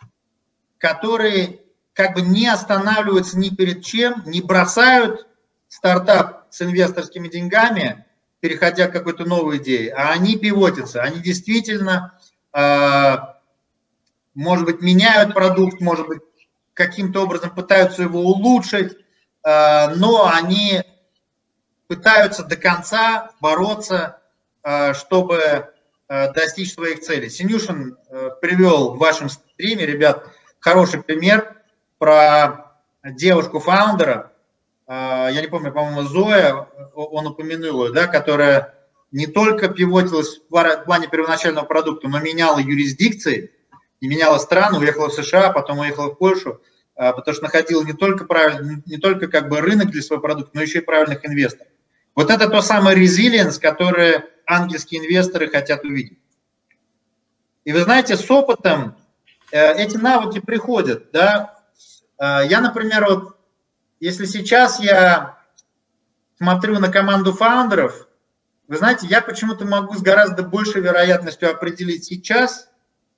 которые как бы не останавливаются ни перед чем, не бросают стартап с инвесторскими деньгами, переходя к какой-то новой идее, а они пивотятся, они действительно, э, может быть, меняют продукт, может быть, каким-то образом пытаются его улучшить, э, но они пытаются до конца бороться, э, чтобы достичь своих целей. Синюшин э, привел в вашем стриме, ребят, хороший пример про девушку-фаундера, э, я не помню, по-моему, Зоя, он упомянул ее, да, которая не только пивотилась в плане первоначального продукта, но меняла юрисдикции, и меняла страну, уехала в США, потом уехала в Польшу, потому что находила не только, правильно, не только как бы рынок для своего продукта, но еще и правильных инвесторов. Вот это то самое resilience, которое ангельские инвесторы хотят увидеть. И вы знаете, с опытом э, эти навыки приходят. Да? Э, я, например, вот, если сейчас я смотрю на команду фаундеров, вы знаете, я почему-то могу с гораздо большей вероятностью определить сейчас,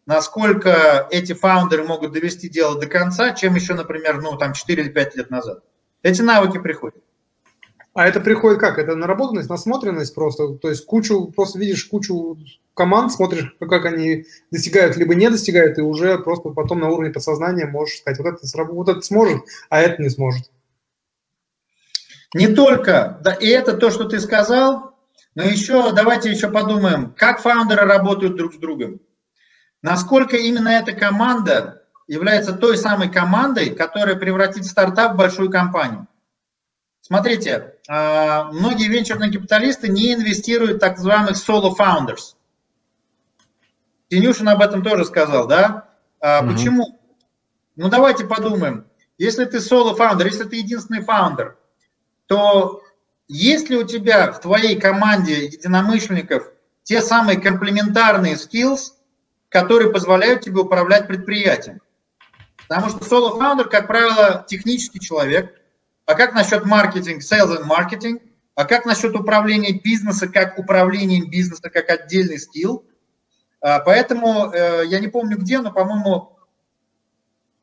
насколько эти фаундеры могут довести дело до конца, чем еще, например, ну, там 4 или 5 лет назад. Эти навыки приходят. А это приходит как? Это наработанность, насмотренность просто? То есть кучу, просто видишь кучу команд, смотришь, как они достигают, либо не достигают, и уже просто потом на уровне подсознания можешь сказать, вот это, вот это сможет, а это не сможет. Не только, да, и это то, что ты сказал, но еще давайте еще подумаем, как фаундеры работают друг с другом. Насколько именно эта команда является той самой командой, которая превратит стартап в большую компанию. Смотрите, а, многие венчурные капиталисты не инвестируют в так называемых solo founders. Тенюшин об этом тоже сказал, да? А, угу. Почему? Ну давайте подумаем. Если ты solo founder, если ты единственный фаундер, то есть ли у тебя в твоей команде единомышленников те самые комплементарные skills, которые позволяют тебе управлять предприятием? Потому что solo founder, как правило, технический человек – а как насчет маркетинг, sales and marketing? А как насчет управления бизнеса, как управлением бизнеса, как отдельный скилл? А, поэтому э, я не помню где, но, по-моему,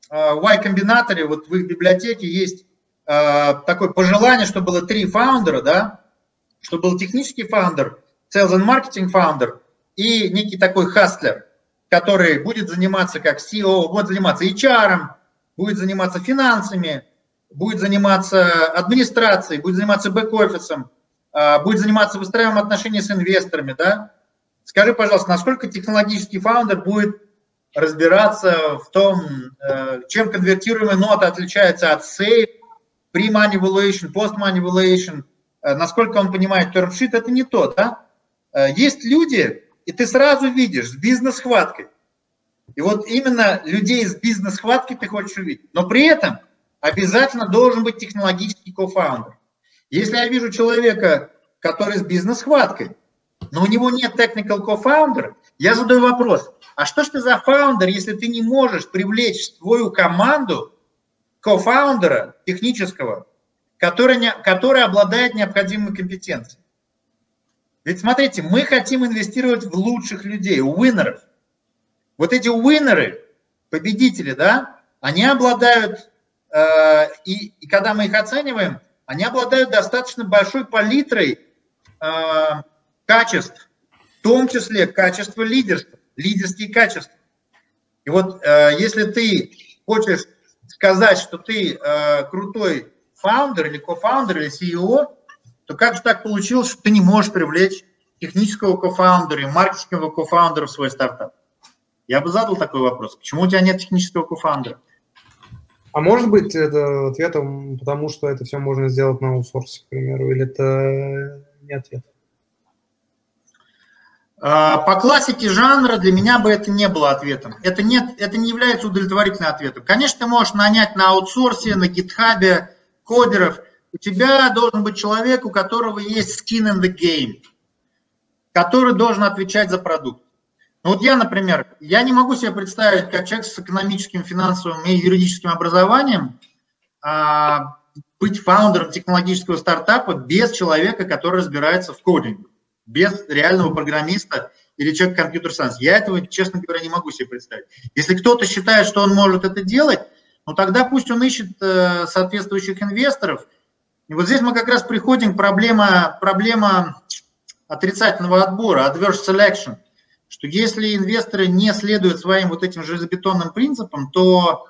э, в Y Combinator е, вот в их библиотеке есть э, такое пожелание, чтобы было три founder а, да, чтобы был технический founder, sales and marketing founder и некий такой hustler, который будет заниматься как CEO, будет заниматься HR, будет заниматься финансами, будет заниматься администрацией, будет заниматься бэк-офисом, а, будет заниматься выстраиванием отношений с инвесторами, да? Скажи, пожалуйста, насколько технологический фаундер будет разбираться в том, э, чем конвертируемая нота отличается от save, pre-money valuation, post-money valuation, э, насколько он понимает sheet, это не то, да? Э, есть люди, и ты сразу видишь, с бизнес-хваткой. И вот именно людей с бизнес-хваткой ты хочешь увидеть. Но при этом обязательно должен быть технологический кофаундер. Если я вижу человека, который с бизнес-хваткой, но у него нет technical co-founder, я задаю вопрос, а что ж ты за фаундер, если ты не можешь привлечь в свою команду кофаундера технического, который, не, который обладает необходимыми компетенциями? Ведь смотрите, мы хотим инвестировать в лучших людей, у уиннеров. Вот эти уиннеры, победители, да, они обладают и, и когда мы их оцениваем, они обладают достаточно большой палитрой э, качеств, в том числе качество лидерства, лидерские качества. И вот э, если ты хочешь сказать, что ты э, крутой фаундер или кофаундер или CEO, то как же так получилось, что ты не можешь привлечь технического кофаундера и маркетингового кофаундера в свой стартап? Я бы задал такой вопрос. Почему у тебя нет технического кофаундера? А может быть это ответом, потому что это все можно сделать на аутсорсе, к примеру, или это не ответ? А, по классике жанра для меня бы это не было ответом. Это, нет, это не является удовлетворительным ответом. Конечно, ты можешь нанять на аутсорсе, на гитхабе кодеров. У тебя должен быть человек, у которого есть skin in the game, который должен отвечать за продукт. Ну вот я, например, я не могу себе представить, как человек с экономическим, финансовым и юридическим образованием а, быть фаундером технологического стартапа без человека, который разбирается в кодинге без реального программиста или человека компьютер сайенс. Я этого, честно говоря, не могу себе представить. Если кто-то считает, что он может это делать, ну тогда пусть он ищет э, соответствующих инвесторов. И вот здесь мы как раз приходим к проблема, проблема отрицательного отбора, adverse selection, что если инвесторы не следуют своим вот этим железобетонным принципам, то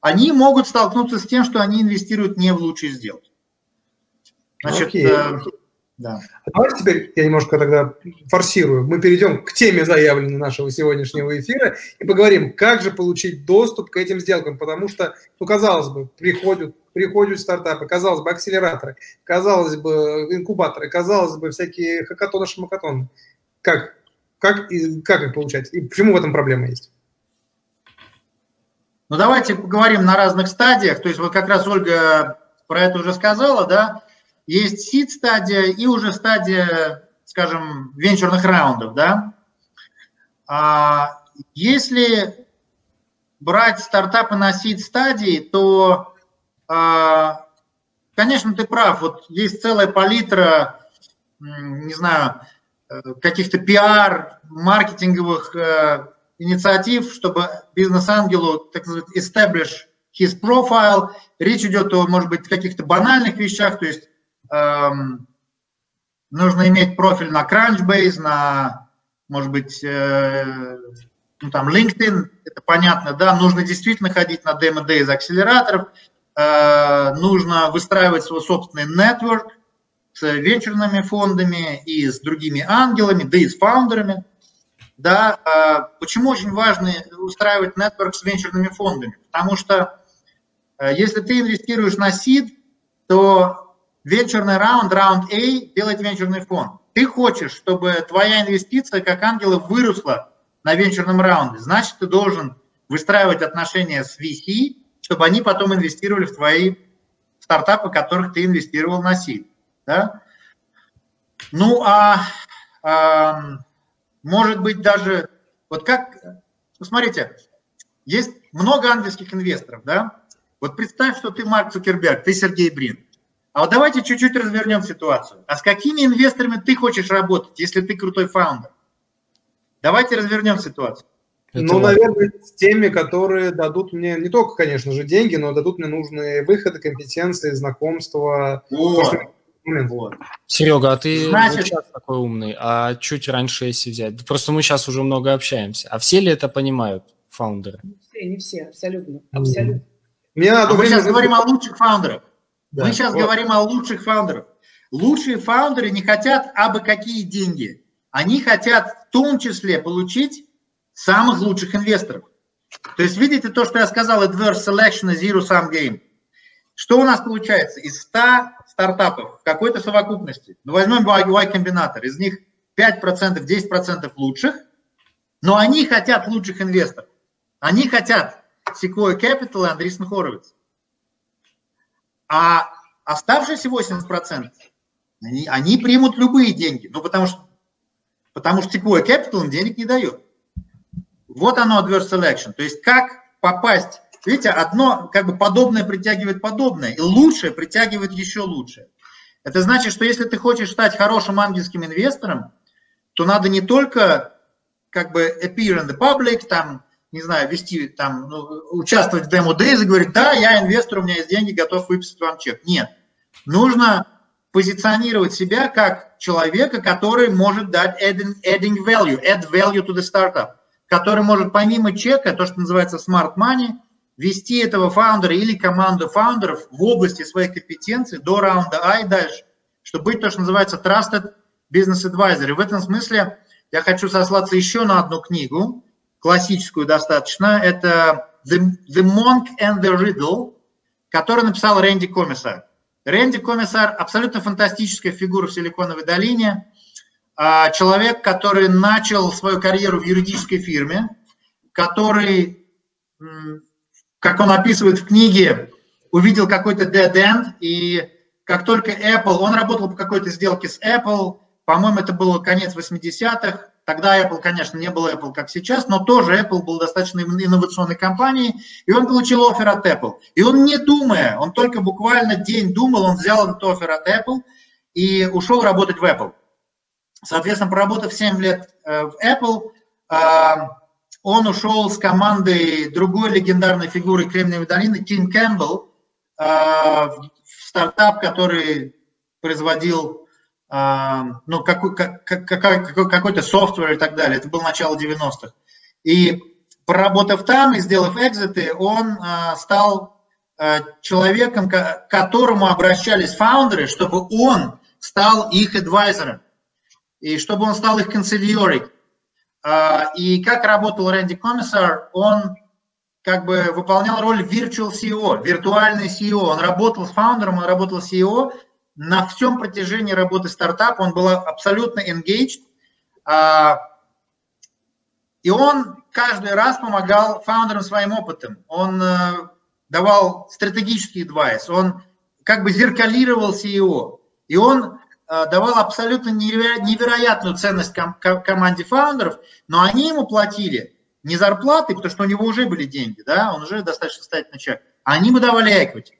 они могут столкнуться с тем, что они инвестируют не в лучшие сделки. Значит, okay. э, да. А давайте теперь я немножко тогда форсирую. Мы перейдем к теме заявленной нашего сегодняшнего эфира и поговорим, как же получить доступ к этим сделкам, потому что, ну, казалось бы, приходят, приходят стартапы, казалось бы, акселераторы, казалось бы, инкубаторы, казалось бы, всякие хакатоны, шмакатоны. Как? Как, и, как их получать? И почему в этом проблема есть? Ну, давайте поговорим на разных стадиях. То есть вот как раз Ольга про это уже сказала, да, есть сид-стадия и уже стадия, скажем, венчурных раундов, да. А если брать стартапы на сид-стадии, то, а, конечно, ты прав, вот есть целая палитра, не знаю, каких-то пиар, маркетинговых э, инициатив, чтобы бизнес-ангелу, так сказать, establish his profile. Речь идет о, может быть, каких-то банальных вещах, то есть эм, нужно иметь профиль на Crunchbase, на, может быть, э, ну, там LinkedIn, это понятно, да, нужно действительно ходить на Day из акселераторов, э, нужно выстраивать свой собственный network с венчурными фондами и с другими ангелами, да и с фаундерами. Да, э, почему очень важно устраивать network с венчурными фондами? Потому что э, если ты инвестируешь на seed, то Венчурный раунд, раунд A, делает венчурный фонд. Ты хочешь, чтобы твоя инвестиция как ангела выросла на венчурном раунде. Значит, ты должен выстраивать отношения с VC, чтобы они потом инвестировали в твои стартапы, которых ты инвестировал на сид. Да? Ну, а, а может быть даже, вот как, посмотрите, есть много ангельских инвесторов, да? Вот представь, что ты Марк Цукерберг, ты Сергей Брин. А вот давайте чуть-чуть развернем ситуацию. А с какими инвесторами ты хочешь работать, если ты крутой фаундер? Давайте развернем ситуацию. Это ну, наверное, с теми, которые дадут мне не только, конечно же, деньги, но дадут мне нужные выходы, компетенции, знакомства. Вот. Вот. Серега, а ты Значит... сейчас такой умный, а чуть раньше, если взять. Просто мы сейчас уже много общаемся. А все ли это понимают, фаундеры? Не все, не все, абсолютно. абсолютно. Мне надо а мы сейчас говорим о лучших фаундерах. Да. Мы сейчас вот. говорим о лучших фаундерах. Лучшие фаундеры не хотят абы какие деньги. Они хотят в том числе получить самых лучших инвесторов. То есть видите то, что я сказал, adverse selection, zero sum game. Что у нас получается? Из 100 стартапов в какой-то совокупности, ну возьмем Y-комбинатор, из них 5%, 10% лучших, но они хотят лучших инвесторов. Они хотят Sequoia Capital и Andreessen Horowitz. А оставшиеся 80%, они, они примут любые деньги, ну потому что, потому что Sequoia Capital им денег не дает. Вот оно adverse selection. То есть как попасть, видите, одно как бы подобное притягивает подобное, и лучшее притягивает еще лучшее. Это значит, что если ты хочешь стать хорошим ангельским инвестором, то надо не только как бы appear in the public, там, не знаю, вести там, ну, участвовать в демо days и говорить, да, я инвестор, у меня есть деньги, готов выписать вам чек. Нет. Нужно позиционировать себя как человека, который может дать adding, adding value, add value to the startup, который может помимо чека, то, что называется smart money, вести этого фаундера или команду фаундеров в области своих компетенций до раунда А и дальше, чтобы быть то, что называется trusted business advisor. И в этом смысле я хочу сослаться еще на одну книгу, классическую достаточно. Это The, the Monk and the Riddle, который написал Рэнди Комиссар. Рэнди Комиссар абсолютно фантастическая фигура в Силиконовой долине. А, человек, который начал свою карьеру в юридической фирме, который, как он описывает в книге, увидел какой-то dead end, и как только Apple, он работал по какой-то сделке с Apple, по-моему, это было конец 80-х, Тогда Apple, конечно, не был Apple, как сейчас, но тоже Apple был достаточно инновационной компанией, и он получил офер от Apple. И он не думая, он только буквально день думал, он взял этот офер от Apple и ушел работать в Apple. Соответственно, проработав 7 лет э, в Apple, э, он ушел с командой другой легендарной фигуры Кремниевой долины, Тим Кэмпбелл, э, в стартап, который производил ну, какой, как, какой-то software и так далее. Это было начало 90-х. И проработав там и сделав exit ы, он стал человеком, к которому обращались фаундеры, чтобы он стал их advisor ом, и чтобы он стал их консильорой. И как работал Рэнди Комиссар, он как бы выполнял роль virtual CEO, виртуальный CEO. Он работал с фаундером, он работал с CEO, на всем протяжении работы стартапа он был абсолютно engaged, а, и он каждый раз помогал фаундерам своим опытом. Он э, давал стратегический адвайс, он как бы зеркалировал CEO, и он давал абсолютно невероятную ценность команде фаундеров, но они ему платили не зарплаты, потому что у него уже были деньги, да, он уже достаточно состоятельный человек, а они ему давали equity.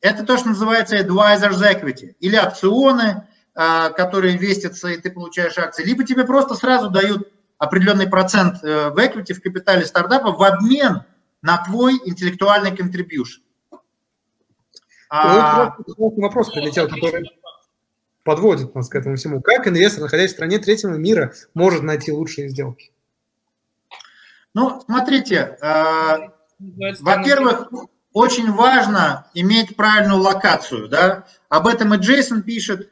Это то, что называется advisor's equity, или опционы, а, которые вестятся, и ты получаешь акции, либо тебе просто сразу дают определенный процент э, в equity, в капитале стартапа в обмен на твой интеллектуальный contribution. А... Вопрос прилетел, который подводит нас к этому всему. Как инвестор, находясь в стране третьего мира, может найти лучшие сделки? Ну, смотрите, э, во-первых, очень важно иметь правильную локацию. Да? Об этом и Джейсон пишет.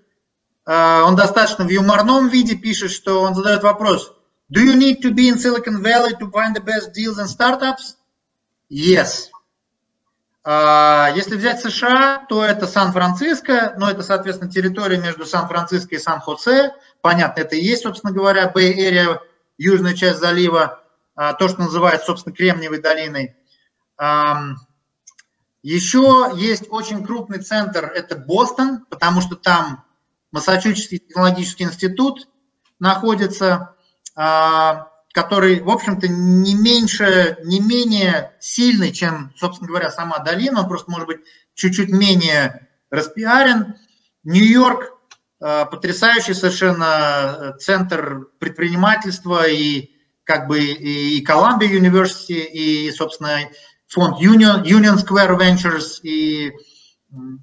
Э, он достаточно в юморном виде пишет, что он задает вопрос. Do you need to be in Silicon Valley to find the best deals and startups? Yes. Э, если взять США, то это Сан-Франциско, но это, соответственно, территория между Сан-Франциско и Сан-Хосе. Понятно, это и есть, собственно говоря, Area, южная часть залива, э, то, что называется, собственно, Кремниевой долиной. Еще есть очень крупный центр, это Бостон, потому что там Массачусетский технологический институт находится, а, который, в общем-то, не меньше, не менее сильный, чем, собственно говоря, сама долина, он просто может быть чуть-чуть менее распиарен. Нью-Йорк а, потрясающий совершенно центр предпринимательства и как бы и Columbia University, и, собственно, фонд Union, Union Square Ventures и,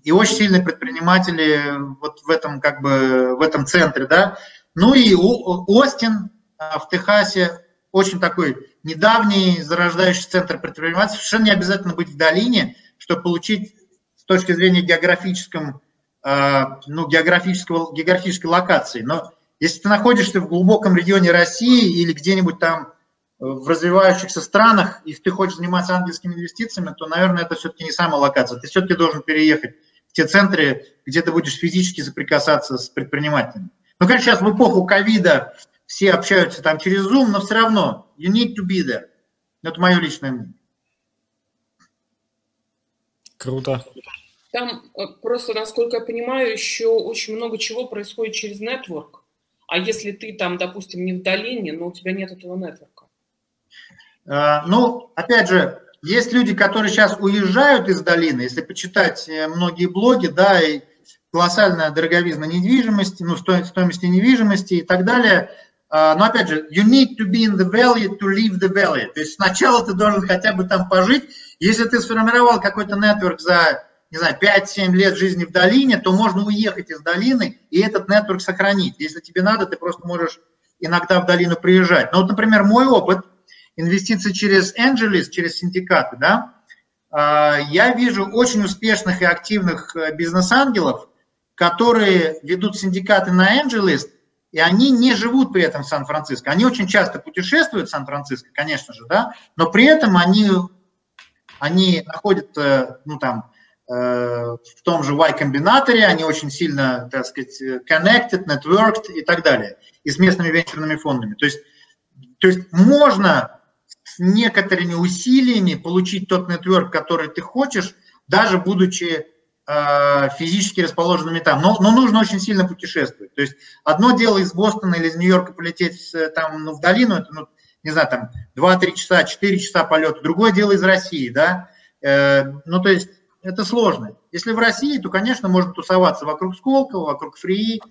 и очень сильные предприниматели вот в этом как бы в этом центре, да. Ну и Остин а, в Техасе очень такой недавний зарождающий центр предпринимательства. Совершенно не обязательно быть в долине, чтобы получить с точки зрения географическом, а, ну, географического, географической локации. Но если ты находишься в глубоком регионе России или где-нибудь там в развивающихся странах, и ты хочешь заниматься ангельскими инвестициями, то, наверное, это все-таки не самая локация. Ты все-таки должен переехать в те центры, где ты будешь физически соприкасаться с предпринимателями. Ну, конечно, сейчас в эпоху ковида все общаются там через Zoom, но все равно you need to be there. Это мое личное мнение. Круто. Там э, просто, насколько я понимаю, еще очень много чего происходит через нетворк. А если ты там, допустим, не в долине, но у тебя нет этого нетворка, Э, ну, опять же, есть люди, которые сейчас уезжают из долины, если почитать э, многие блоги, да, и колоссальная дороговизна недвижимости, ну, стоимости недвижимости и так далее. Э, но опять же, you need to be in the valley to leave the valley. То есть сначала ты должен хотя бы там пожить. Если ты сформировал какой-то нетворк за, не знаю, 5-7 лет жизни в долине, то можно уехать из долины и этот нетворк сохранить. Если тебе надо, ты просто можешь иногда в долину приезжать. Ну вот, например, мой опыт – инвестиции через Angelis, через синдикаты, да, а, я вижу очень успешных и активных э, бизнес-ангелов, которые ведут синдикаты на Angelis и они не живут при этом в Сан-Франциско. Они очень часто путешествуют в Сан-Франциско, конечно же, да, но при этом они, они находятся, ну, там, э, в том же Y-комбинаторе, они очень сильно, так сказать, connected, networked и так далее, и с местными венчурными фондами. То есть, то есть можно с некоторыми усилиями получить тот нетворк, который ты хочешь, даже будучи э, физически расположенными там. Но, но нужно очень сильно путешествовать. То есть одно дело из Бостона или из Нью-Йорка полететь там, ну, в долину, это, ну, не знаю, там 2-3 часа, 4 часа полета. Другое дело из России, да. Э, ну, то есть это сложно. Если в России, то, конечно, можно тусоваться вокруг Сколково, вокруг Фрии,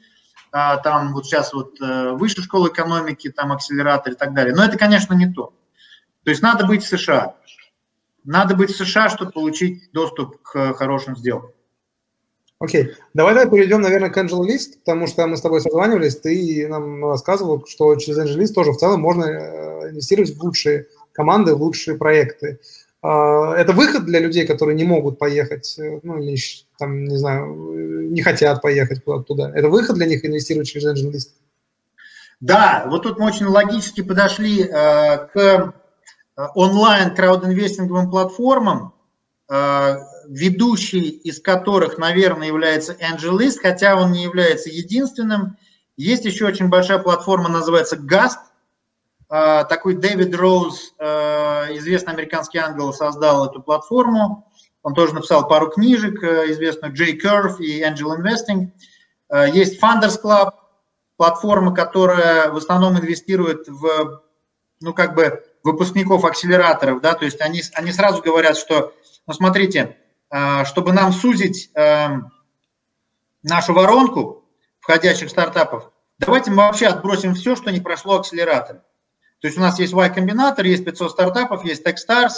а, там вот сейчас вот э, высшая школа экономики, там акселератор и так далее. Но это, конечно, не то. То есть надо быть в США. Надо быть в США, чтобы получить доступ к хорошим сделкам. Окей, давай давай перейдем, наверное, к AngelList, потому что мы с тобой созванивались, ты нам рассказывал, что через AngelList тоже в целом можно э, инвестировать в лучшие команды, в лучшие проекты. А, это выход для людей, которые не могут поехать, э, ну или там, не знаю, не хотят поехать куда-то туда. Это выход для них инвестировать через AngelList? Да, вот тут мы очень логически подошли э, к Э, онлайн краудинвестинговым платформам, ведущий из которых, наверное, является AngelList, хотя он не является единственным. Есть еще очень большая платформа, называется Gast. Э, такой Дэвид Роуз, известный американский ангел, создал эту платформу. Он тоже написал пару книжек, известную J-Curve и Angel Investing. Есть Funders Club, платформа, которая в основном инвестирует в, ну, как бы, выпускников акселераторов, да, то есть они, они сразу говорят, что, ну, смотрите, чтобы нам сузить э, нашу воронку входящих стартапов, давайте мы вообще отбросим все, что не прошло акселератор. То есть у нас есть Y-комбинатор, есть 500 стартапов, есть Techstars,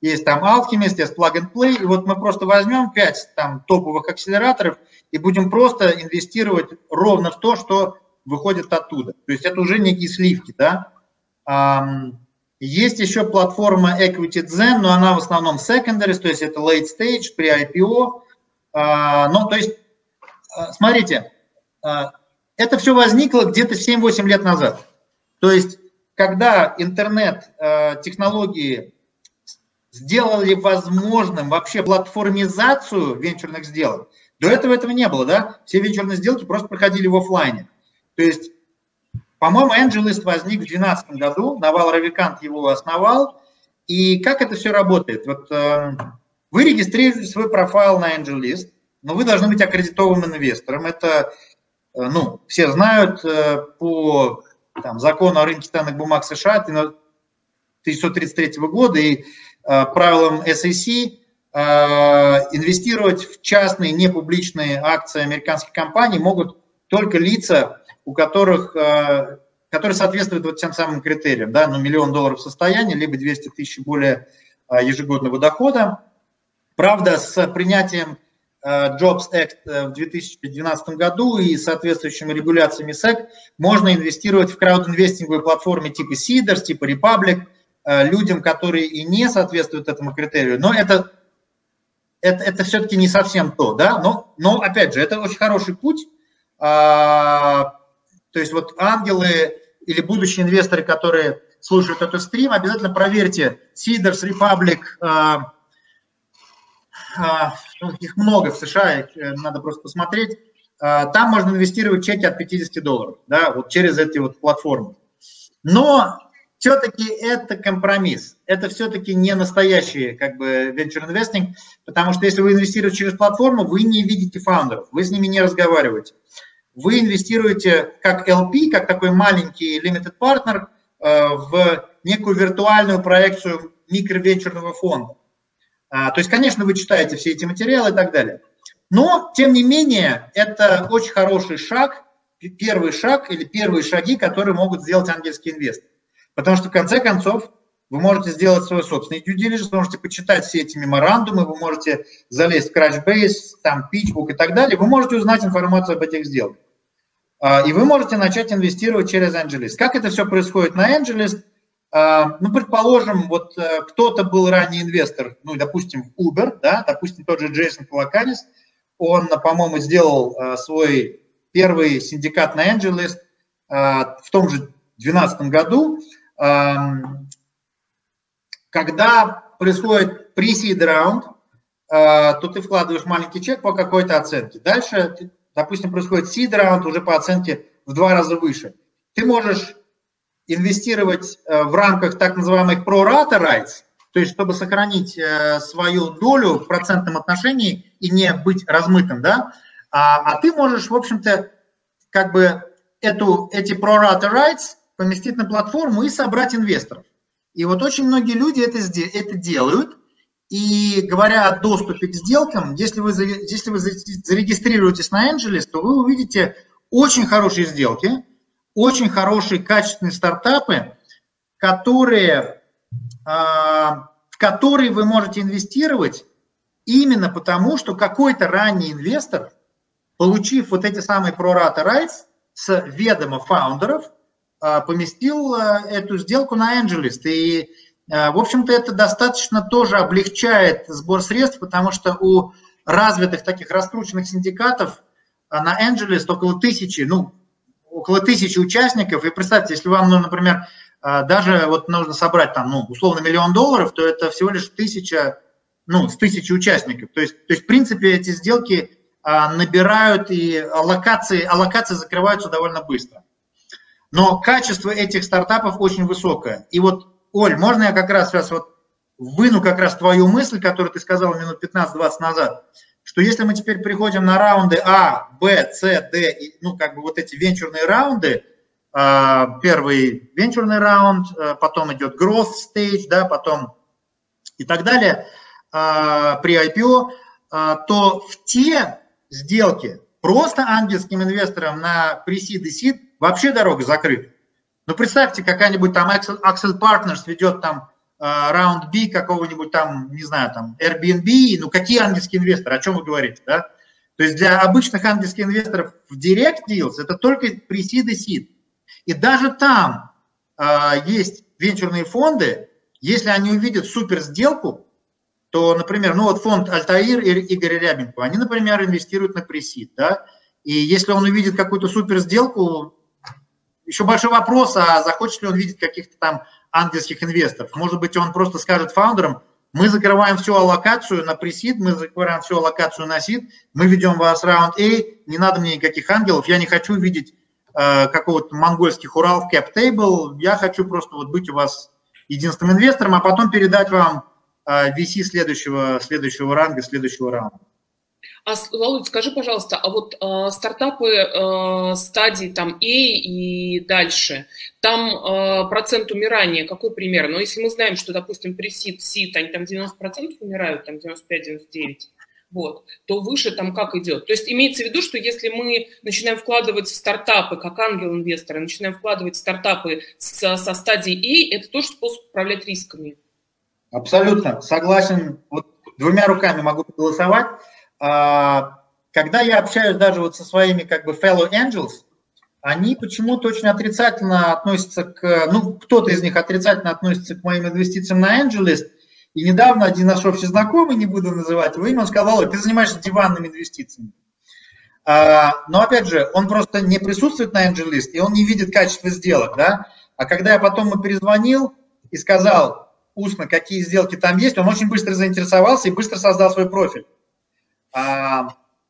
есть там Alchemist, есть Plug and Play, и вот мы просто возьмем 5 там топовых акселераторов и будем просто инвестировать ровно в то, что выходит оттуда. То есть это уже некие сливки, да. Есть еще платформа Equity Zen, но она в основном secondaries, то есть это late stage при IPO. А, ну, то есть, а, смотрите, а, это все возникло где-то 7-8 лет назад. То есть, когда интернет-технологии сделали возможным вообще платформизацию венчурных сделок, до этого этого не было, да? Все венчурные сделки просто проходили в офлайне. То есть по-моему, AngelList возник в 2012 году, Навал Равикант его основал. И как это все работает? Вот э, вы регистрируете свой профайл на AngelList, но вы должны быть аккредитованным инвестором. Это, э, ну, все знают э, по там, закону о рынке ценных бумаг США 1933 года и э, правилам SEC э, инвестировать в частные непубличные акции американских компаний могут только лица, у которых, э, которые соответствуют вот тем самым критериям, да, ну, миллион долларов состояния, либо 200 тысяч более э, ежегодного дохода. Правда, с принятием э, Jobs Act в 2012 году и соответствующими регуляциями SEC можно инвестировать в краудинвестинговые платформы типа Seeders, типа Republic, людям, которые и не соответствуют этому критерию. Но это, это, это все-таки не совсем то, да, но, но опять же, это очень хороший путь, а, то есть вот ангелы или будущие инвесторы, которые слушают этот стрим, обязательно проверьте Seeders, Republic, а, а, ну, их много в США, их э, надо просто посмотреть. Там можно инвестировать чеки от 50 долларов, да, вот через эти вот платформы. Но все-таки это компромисс. Это все-таки не настоящий как бы venture investing, потому что если вы инвестируете через платформу, вы не видите фаундеров, вы с ними не разговариваете вы инвестируете как LP, как такой маленький limited partner э, в некую виртуальную проекцию микровенчурного фонда. А, то есть, конечно, вы читаете все эти материалы и так далее. Но, тем не менее, это очень хороший шаг, первый шаг или первые шаги, которые могут сделать ангельские инвесторы. Потому что, в конце концов, вы можете сделать свой собственный due diligence, вы можете почитать все эти меморандумы, вы можете залезть в Crashbase, там, PitchBook и так далее, вы можете узнать информацию об этих сделках. А, и вы можете начать инвестировать через AngelList. Как это все происходит на AngelList? А, ну, предположим, вот э, кто-то был ранний инвестор, ну, допустим, Uber, да, допустим, тот же Джейсон Калаканис, он, по-моему, сделал э, свой первый синдикат на AngelList в том же 2012 году, когда происходит pre-seed раунд, то ты вкладываешь маленький чек по какой-то оценке. Дальше, допустим, происходит seed раунд уже по оценке в два раза выше. Ты можешь инвестировать э, в рамках так называемых pro-rata rights, то есть чтобы сохранить э, свою долю в процентном отношении и не быть размытым, да, а, а ты можешь, в общем-то, как бы эту, эти pro-rata rights поместить на платформу и собрать инвесторов. И вот очень многие люди это, это делают, и говоря о доступе к сделкам, если вы, если вы зарегистрируетесь на Angelis, то вы увидите очень хорошие сделки, очень хорошие качественные стартапы, которые, а, в которые вы можете инвестировать именно потому, что какой-то ранний инвестор, получив вот эти самые прората rights с ведома фаундеров, а, поместил а, эту сделку на Angelist. И в общем-то, это достаточно тоже облегчает сбор средств, потому что у развитых таких раскрученных синдикатов э, на Angeles около тысячи, ну, около тысячи участников. И представьте, если вам, ну, например, э, даже вот нужно собрать там, ну, условно, миллион долларов, то это всего лишь тысяча, ну, с тысячи участников. То есть, то есть в принципе, эти сделки набирают и аллокации, аллокации закрываются довольно быстро. Но качество этих стартапов очень высокое. И вот Оль, можно я как раз сейчас вот выну как раз твою мысль, которую ты сказал минут 15-20 назад, что если мы теперь приходим на раунды А, Б, С, Д, ну как бы вот эти венчурные раунды, а, первый венчурный раунд, а, потом идет growth stage, да, потом и так далее а, при IPO, то в те сделки просто ангельским инвесторам на pre-seed и seed вообще дорога закрыта. Ну, представьте, какая-нибудь там Axel, Axel Partners ведет там раунд uh, B какого-нибудь там, не знаю, там Airbnb, ну, какие ангельские инвесторы, о чем вы говорите, да? То есть для обычных ангельских инвесторов в Direct Deals это только pre-seed и seed. И даже там uh, есть венчурные фонды, если они увидят супер сделку, то, например, ну вот фонд Альтаир и Игорь Рябенко, они, например, инвестируют на пресид, да, и если он увидит какую-то супер сделку, еще большой вопрос, а захочет ли он видеть каких-то там ангельских инвесторов. Может быть, он просто скажет фаундерам, мы закрываем всю аллокацию на пресид, мы закрываем всю аллокацию на сид, мы ведем вас раунд А, не надо мне никаких ангелов, я не хочу видеть э, какого-то монгольских Урал в cap table, я хочу просто вот быть у вас единственным инвестором, а потом передать вам э, VC следующего, следующего ранга, следующего раунда. А, Володь, скажи, пожалуйста, а вот э, стартапы э, стадии там A и дальше, там э, процент умирания какой пример? Ну, если мы знаем, что, допустим, при сид, сид, они там 90% умирают, там 95-99%, вот, то выше там как идет. То есть имеется в виду, что если мы начинаем вкладывать в стартапы, как ангел-инвесторы, начинаем вкладывать в стартапы со, со стадии A, это тоже способ управлять рисками. Абсолютно, согласен. Вот двумя руками могу голосовать. А, когда я общаюсь даже вот со своими как бы fellow angels, они почему-то очень отрицательно относятся к, ну, кто-то из них отрицательно относится к моим инвестициям на AngelList, и недавно один наш общий знакомый, не буду называть его имя, он сказал, ты занимаешься диванными инвестициями. А, но опять же, он просто не присутствует на AngelList, и он не видит качества сделок, да. А когда я потом ему перезвонил и сказал устно, какие сделки там есть, он очень быстро заинтересовался и быстро создал свой профиль. А,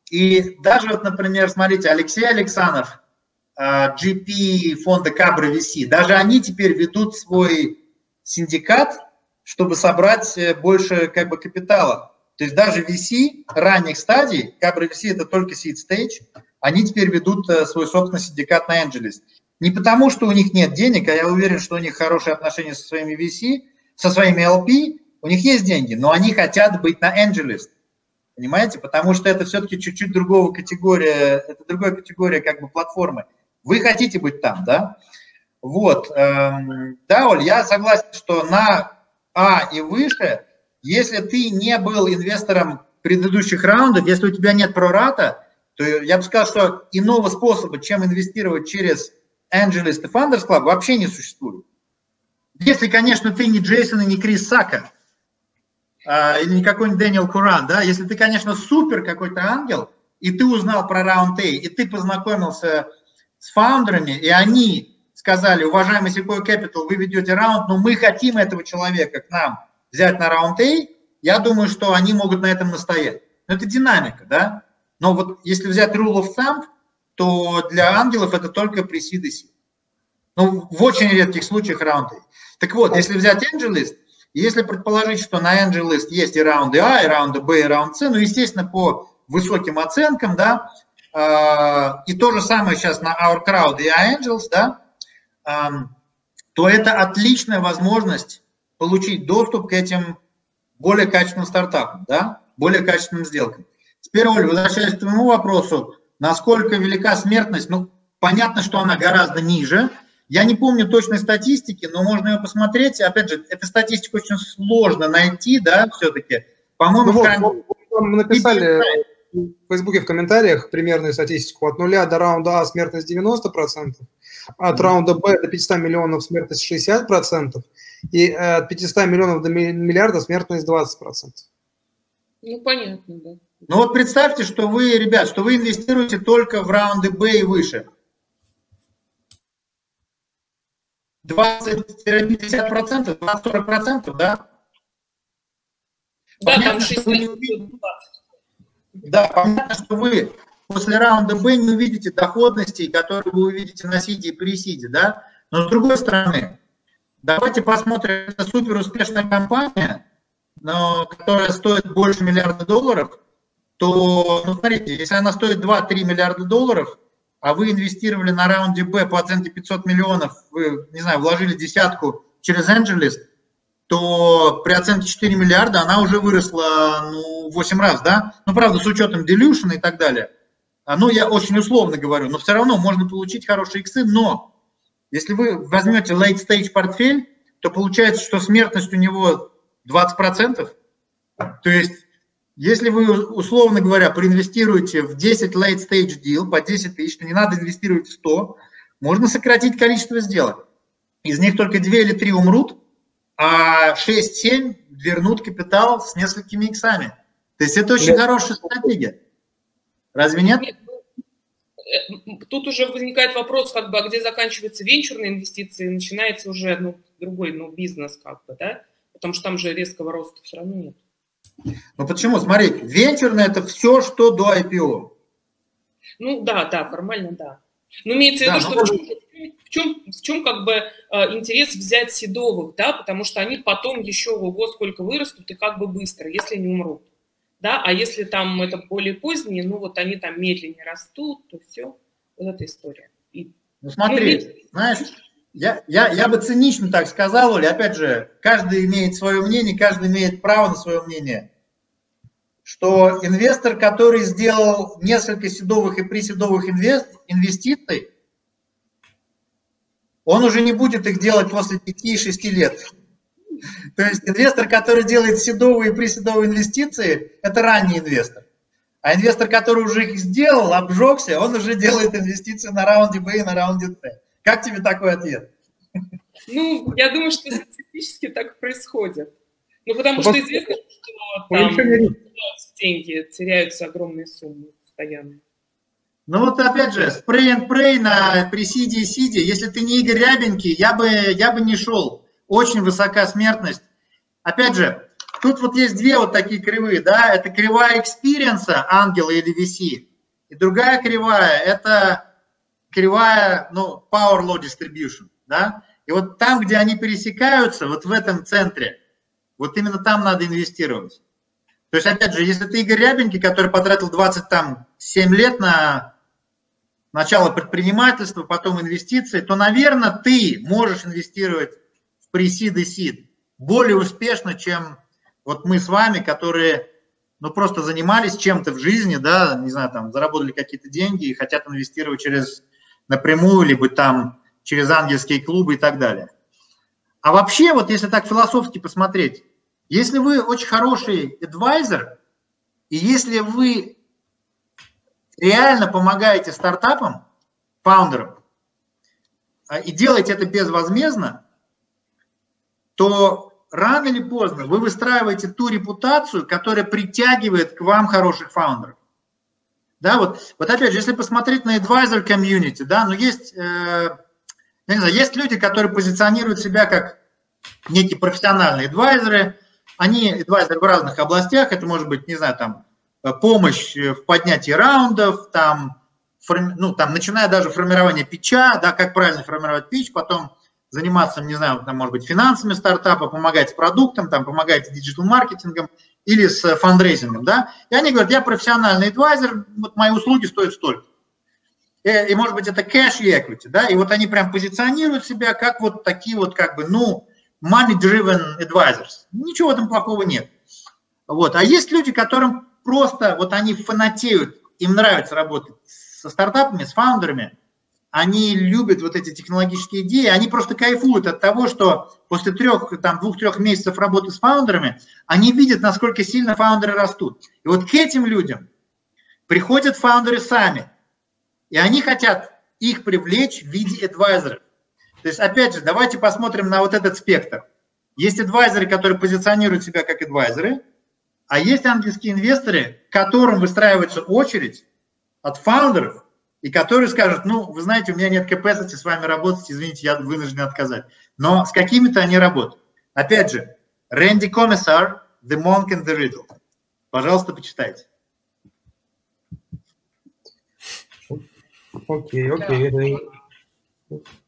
и даже вот, например, смотрите, Алексей Александров, GP а, фонда Кабра VC, даже они теперь ведут свой синдикат, чтобы собрать э, больше как бы капитала. То есть даже VC ранних стадий, Кабра VC это только seed stage, они теперь ведут э, свой собственный синдикат на Angeles. Не потому, что у них нет денег, а я уверен, что у них хорошие отношения со своими VC, со своими LP, у них есть деньги, но они хотят быть на Angeles понимаете? Потому что это все-таки чуть-чуть другого категория, это другая категория как бы платформы. Вы хотите быть там, да? Вот, эм, да, Оль, я согласен, что на А и выше, если ты не был инвестором предыдущих раундов, если у тебя нет прората, то я бы сказал, что иного способа, чем инвестировать через Angelis и Funders Club, вообще не существует. Если, конечно, ты не Джейсон и не Крис Сака, или не какой-нибудь Дэниел Куран, да, если ты, конечно, супер какой-то ангел, и ты узнал про раунд A, и ты познакомился с фаундерами, и они сказали, уважаемый Sequoia Capital, вы ведете раунд, но мы хотим этого человека к нам взять на раунд A, я думаю, что они могут на этом настоять. Но это динамика, да? Но вот если взять rule of thumb, то для ангелов это только при seed. Ну, в очень редких случаях раунд A. Так вот, если взять angel list, если предположить, что на angel list есть и раунды А, и раунды Б, и раунд С, ну, естественно, по высоким оценкам, да, э, и то же самое сейчас на Our Crowd и Angels, да, э, то это отличная возможность получить доступ к этим более качественным стартапам, да, более качественным сделкам. Теперь, Оль, возвращаясь к твоему вопросу, насколько велика смертность, ну, понятно, что она гораздо ниже. Я не помню точной статистики, но можно ее посмотреть. Опять же, эту статистику очень сложно найти, да, все-таки. По-моему, ну, вот, мы написали в Фейсбуке в комментариях примерную статистику. От нуля до раунда А смертность 90%, от раунда Б до 500 миллионов смертность 60%, и э, от 500 миллионов до миллиарда смертность 20%. Ну, понятно, да. Ну вот представьте, что вы, ребят, что вы инвестируете только в раунды Б и выше. 20-50%, 20-40%, да? Да, Понятно, там 60 да, понятно, что вы после раунда Б не увидите доходностей, которые вы увидите на сиде и при сиде, да? Но с другой стороны, давайте посмотрим, это супер успешная компания, но, которая стоит больше миллиарда долларов, то, ну, смотрите, если она стоит 2-3 миллиарда долларов, а вы инвестировали на раунде Б по оценке 500 миллионов, вы, не знаю, вложили десятку через AngelList, то при оценке 4 миллиарда она уже выросла ну, 8 раз, да? Ну, правда, с учетом делюшена и так далее. А, ну, я очень условно говорю, но все равно можно получить хорошие иксы, но если вы возьмете late stage портфель, то получается, что смертность у него 20%. То есть, если вы, условно говоря, проинвестируете в 10 late stage deal по 10 тысяч, то не надо инвестировать в 100, можно сократить количество сделок. Из них только 2 или 3 умрут, а 6-7 вернут капитал с несколькими иксами. То есть это очень нет. хорошая стратегия. Разве нет? нет? Ну, э, тут уже возникает вопрос, как бы, а где заканчиваются венчурные инвестиции, начинается уже ну, другой ну, бизнес, как бы, да? Потому что там же резкого роста все равно нет. Ну почему? Смотрите, венчурное это все, что до IPO. Ну да, да, формально да. Но имеется в виду, да, что но в чем, в чем как бы э, интерес взять седовых, да, потому что они потом еще ого сколько вырастут и как бы быстро, если не умрут, да, а если там это более поздние, ну вот они там медленнее растут, то все, вот эта история. И, ну смотри, ну, знаешь, я, я, я бы цинично так сказал, Оля, опять же, каждый имеет свое мнение, каждый имеет право на свое мнение, что инвестор, который сделал несколько седовых и приседовых инвестиций, он уже не будет их делать после 5-6 лет. То есть инвестор, который делает седовые и приседовые инвестиции, это ранний инвестор. А инвестор, который уже их сделал, обжегся, он уже делает инвестиции на раунде Б и на раунде С. Как тебе такой ответ? Ну, я думаю, что статистически так происходит. Ну, потому что известно, что там деньги теряются огромные суммы постоянно. Ну вот опять же, спрей and pray на присиде и сиде. Если ты не Игорь Рябенький, я бы, я бы не шел. Очень высока смертность. Опять же, тут вот есть две вот такие кривые, да, это кривая experience а, ангела или VC, и другая кривая, это кривая, ну, power law distribution, да, и вот там, где они пересекаются, вот в этом центре, вот именно там надо инвестировать. То есть, опять же, если ты Игорь Рябенький, который потратил 27 лет на начало предпринимательства, потом инвестиции, то, наверное, ты можешь инвестировать в пресид и сид более успешно, чем вот мы с вами, которые ну, просто занимались чем-то в жизни, да, не знаю, там, заработали какие-то деньги и хотят инвестировать через напрямую, либо там через ангельские клубы и так далее. А вообще, вот если так философски посмотреть, если вы очень хороший адвайзер, и если вы реально помогаете стартапам, фаундерам, а, и делаете это безвозмездно, то рано или поздно вы выстраиваете ту репутацию, которая притягивает к вам хороших фаундеров. Да, вот, вот опять же, если посмотреть на advisor community, да, но ну, есть, э, я не знаю, есть люди, которые позиционируют себя как некие профессиональные адвайзеры, они адвайзеры в разных областях, это может быть, не знаю, там, помощь в поднятии раундов, там, форми, ну, там, начиная даже формирование питча, да, как правильно формировать питч, потом заниматься, не знаю, там, может быть, финансами стартапа, помогать с продуктом, там, помогать с диджитал-маркетингом или с фандрейзингом, да, и они говорят, я профессиональный advisor, вот мои услуги стоят столько. И, и может быть, это кэш и equity, да, и вот они прям позиционируют себя как вот такие вот, как бы, ну, money-driven advisors. Ничего в этом плохого нет. Вот. А есть люди, которым просто, вот они фанатеют, им нравится работать со стартапами, с фаундерами, они любят вот эти технологические идеи, они просто кайфуют от того, что после трех, там, двух-трех месяцев работы с фаундерами, они видят, насколько сильно фаундеры растут. И вот к этим людям приходят фаундеры сами, и они хотят их привлечь в виде адвайзеров. То есть, опять же, давайте посмотрим на вот этот спектр. Есть адвайзеры, которые позиционируют себя как адвайзеры, а есть ангельские инвесторы, которым выстраивается очередь от фаундеров, и которые скажут, ну, вы знаете, у меня нет capacity с вами работать, извините, я вынужден отказать. Но с какими-то они работают. Опять же, Рэнди Комиссар, The Monk and the Riddle. Пожалуйста, почитайте. Окей, окей.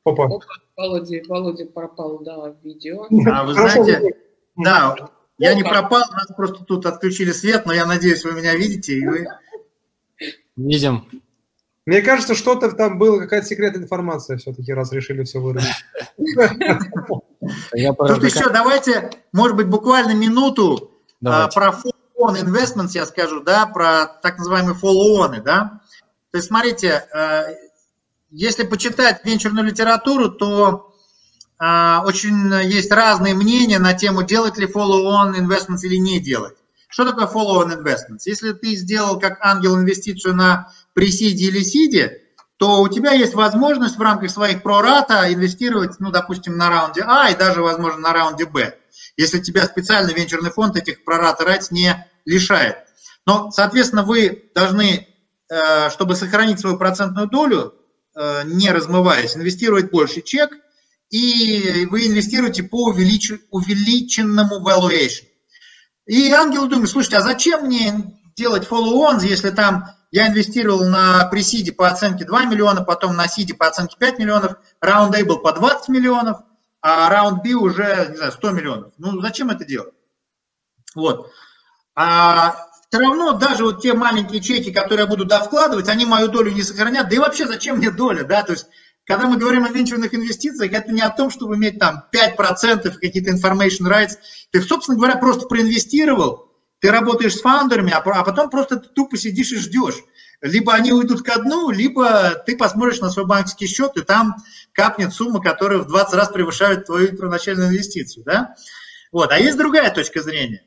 Опа. Опа. Володя, Володя пропал, да, видео. А вы знаете, да, я не пропал, у нас просто тут отключили свет, но я надеюсь, вы меня видите. И вы... Видим. Мне кажется, что-то там было, какая-то секретная информация все-таки, раз решили все вырубить. Тут еще давайте, может быть, буквально минуту а, про follow-on investments я скажу, да, про так называемые follow-on, да. То есть, смотрите, а, если почитать венчурную литературу, то а, очень есть разные мнения на тему, делать ли follow-on investments или не делать. Что такое follow-on investments? Если ты сделал как ангел инвестицию на пресиде или сиде, то у тебя есть возможность в рамках своих прората инвестировать, ну, допустим, на раунде А и даже, возможно, на раунде Б, если тебя специальный венчурный фонд этих прората рать не лишает. Но, соответственно, вы должны, э, чтобы сохранить свою процентную долю, э, не размываясь, инвестировать больше чек, и вы инвестируете по увеличенному valuation. И ангел думает, слушайте, а зачем мне делать follow-on, если там я инвестировал на пресиде по оценке 2 миллиона, потом на сиде по оценке 5 миллионов, раунд A был по 20 миллионов, а раунд B уже, не знаю, 100 миллионов. Ну, зачем это делать? Вот. А все равно даже вот те маленькие чеки, которые я буду да, вкладывать, они мою долю не сохранят. Да и вообще, зачем мне доля, да? То есть, когда мы говорим о венчурных инвестициях, это не о том, чтобы иметь там 5% какие-то information rights. Ты, собственно говоря, просто проинвестировал, ты работаешь с фаундерами, а, а потом просто ты тупо сидишь и ждешь. Либо они уйдут ко дну, либо ты посмотришь на свой банковский счет, и там капнет сумма, которая в 20 раз превышает твою первоначальную инвестицию. Да? Вот. А есть другая точка зрения.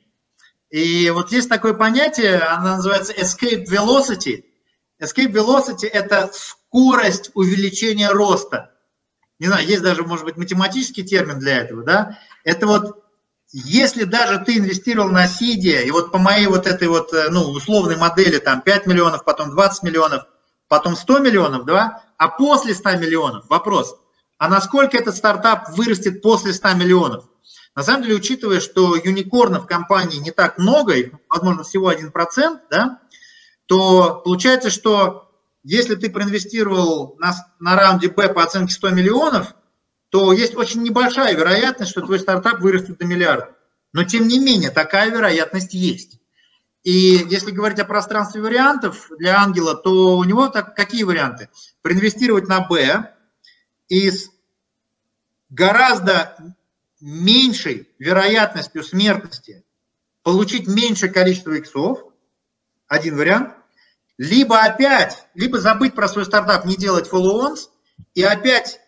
И вот есть такое понятие, оно называется escape velocity. Escape velocity – это скорость увеличения роста. Не знаю, есть даже, может быть, математический термин для этого, да? Это вот если даже ты инвестировал на сиде, и вот по моей вот этой вот, э, ну, условной модели, там, 5 миллионов, потом 20 миллионов, потом 100 миллионов, да, а после 100 миллионов, вопрос, а насколько этот стартап вырастет после 100 миллионов? На самом деле, учитывая, что юникорнов компании не так много, их, возможно, всего 1%, да, то получается, что если ты проинвестировал на, на раунде Б по оценке 100 миллионов, то есть очень небольшая вероятность, что твой стартап вырастет до миллиарда. Но тем не менее, такая вероятность есть. И если говорить о пространстве вариантов для ангела, то у него так, какие варианты? Проинвестировать на Б и с гораздо меньшей вероятностью смертности получить меньшее количество иксов, один вариант, либо опять, либо забыть про свой стартап, не делать follow-ons, и опять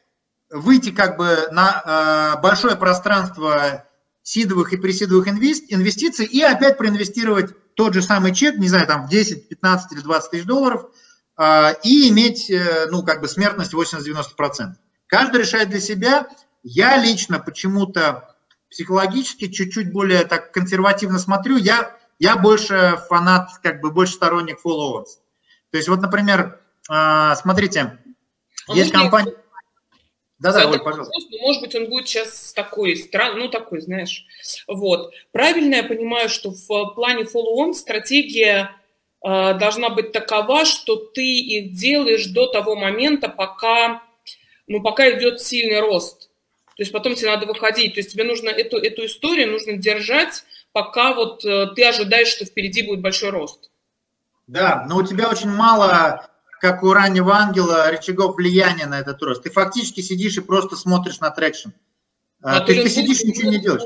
выйти как бы на э, большое пространство сидовых и пресидовых инвестиций и опять проинвестировать тот же самый чек, не знаю, там 10, 15 или 20 тысяч долларов, э, и иметь, э, ну, как бы смертность 80-90%. Каждый решает для себя. Я лично почему-то психологически чуть-чуть более так консервативно смотрю. Я, я больше фанат, как бы больше сторонник follow-ons. То То есть вот, например, смотрите, А есть компания... Да-да, Оль, пожалуйста. вопрос, но, может быть, он будет сейчас такой странный, ну, такой, знаешь. Вот. Правильно я понимаю, что в плане follow-on стратегия э, должна быть такова, что ты их делаешь до того момента, пока, ну, пока идет сильный рост. То есть потом тебе надо выходить. То есть тебе нужно эту, эту историю нужно держать, пока вот э, ты ожидаешь, что впереди будет большой рост. Да, но у тебя очень мало, как у раннего ангела, рычагов влияния на этот рост. Ты фактически сидишь и просто смотришь на traction. А, А ты есть- сидишь и ничего не делаешь.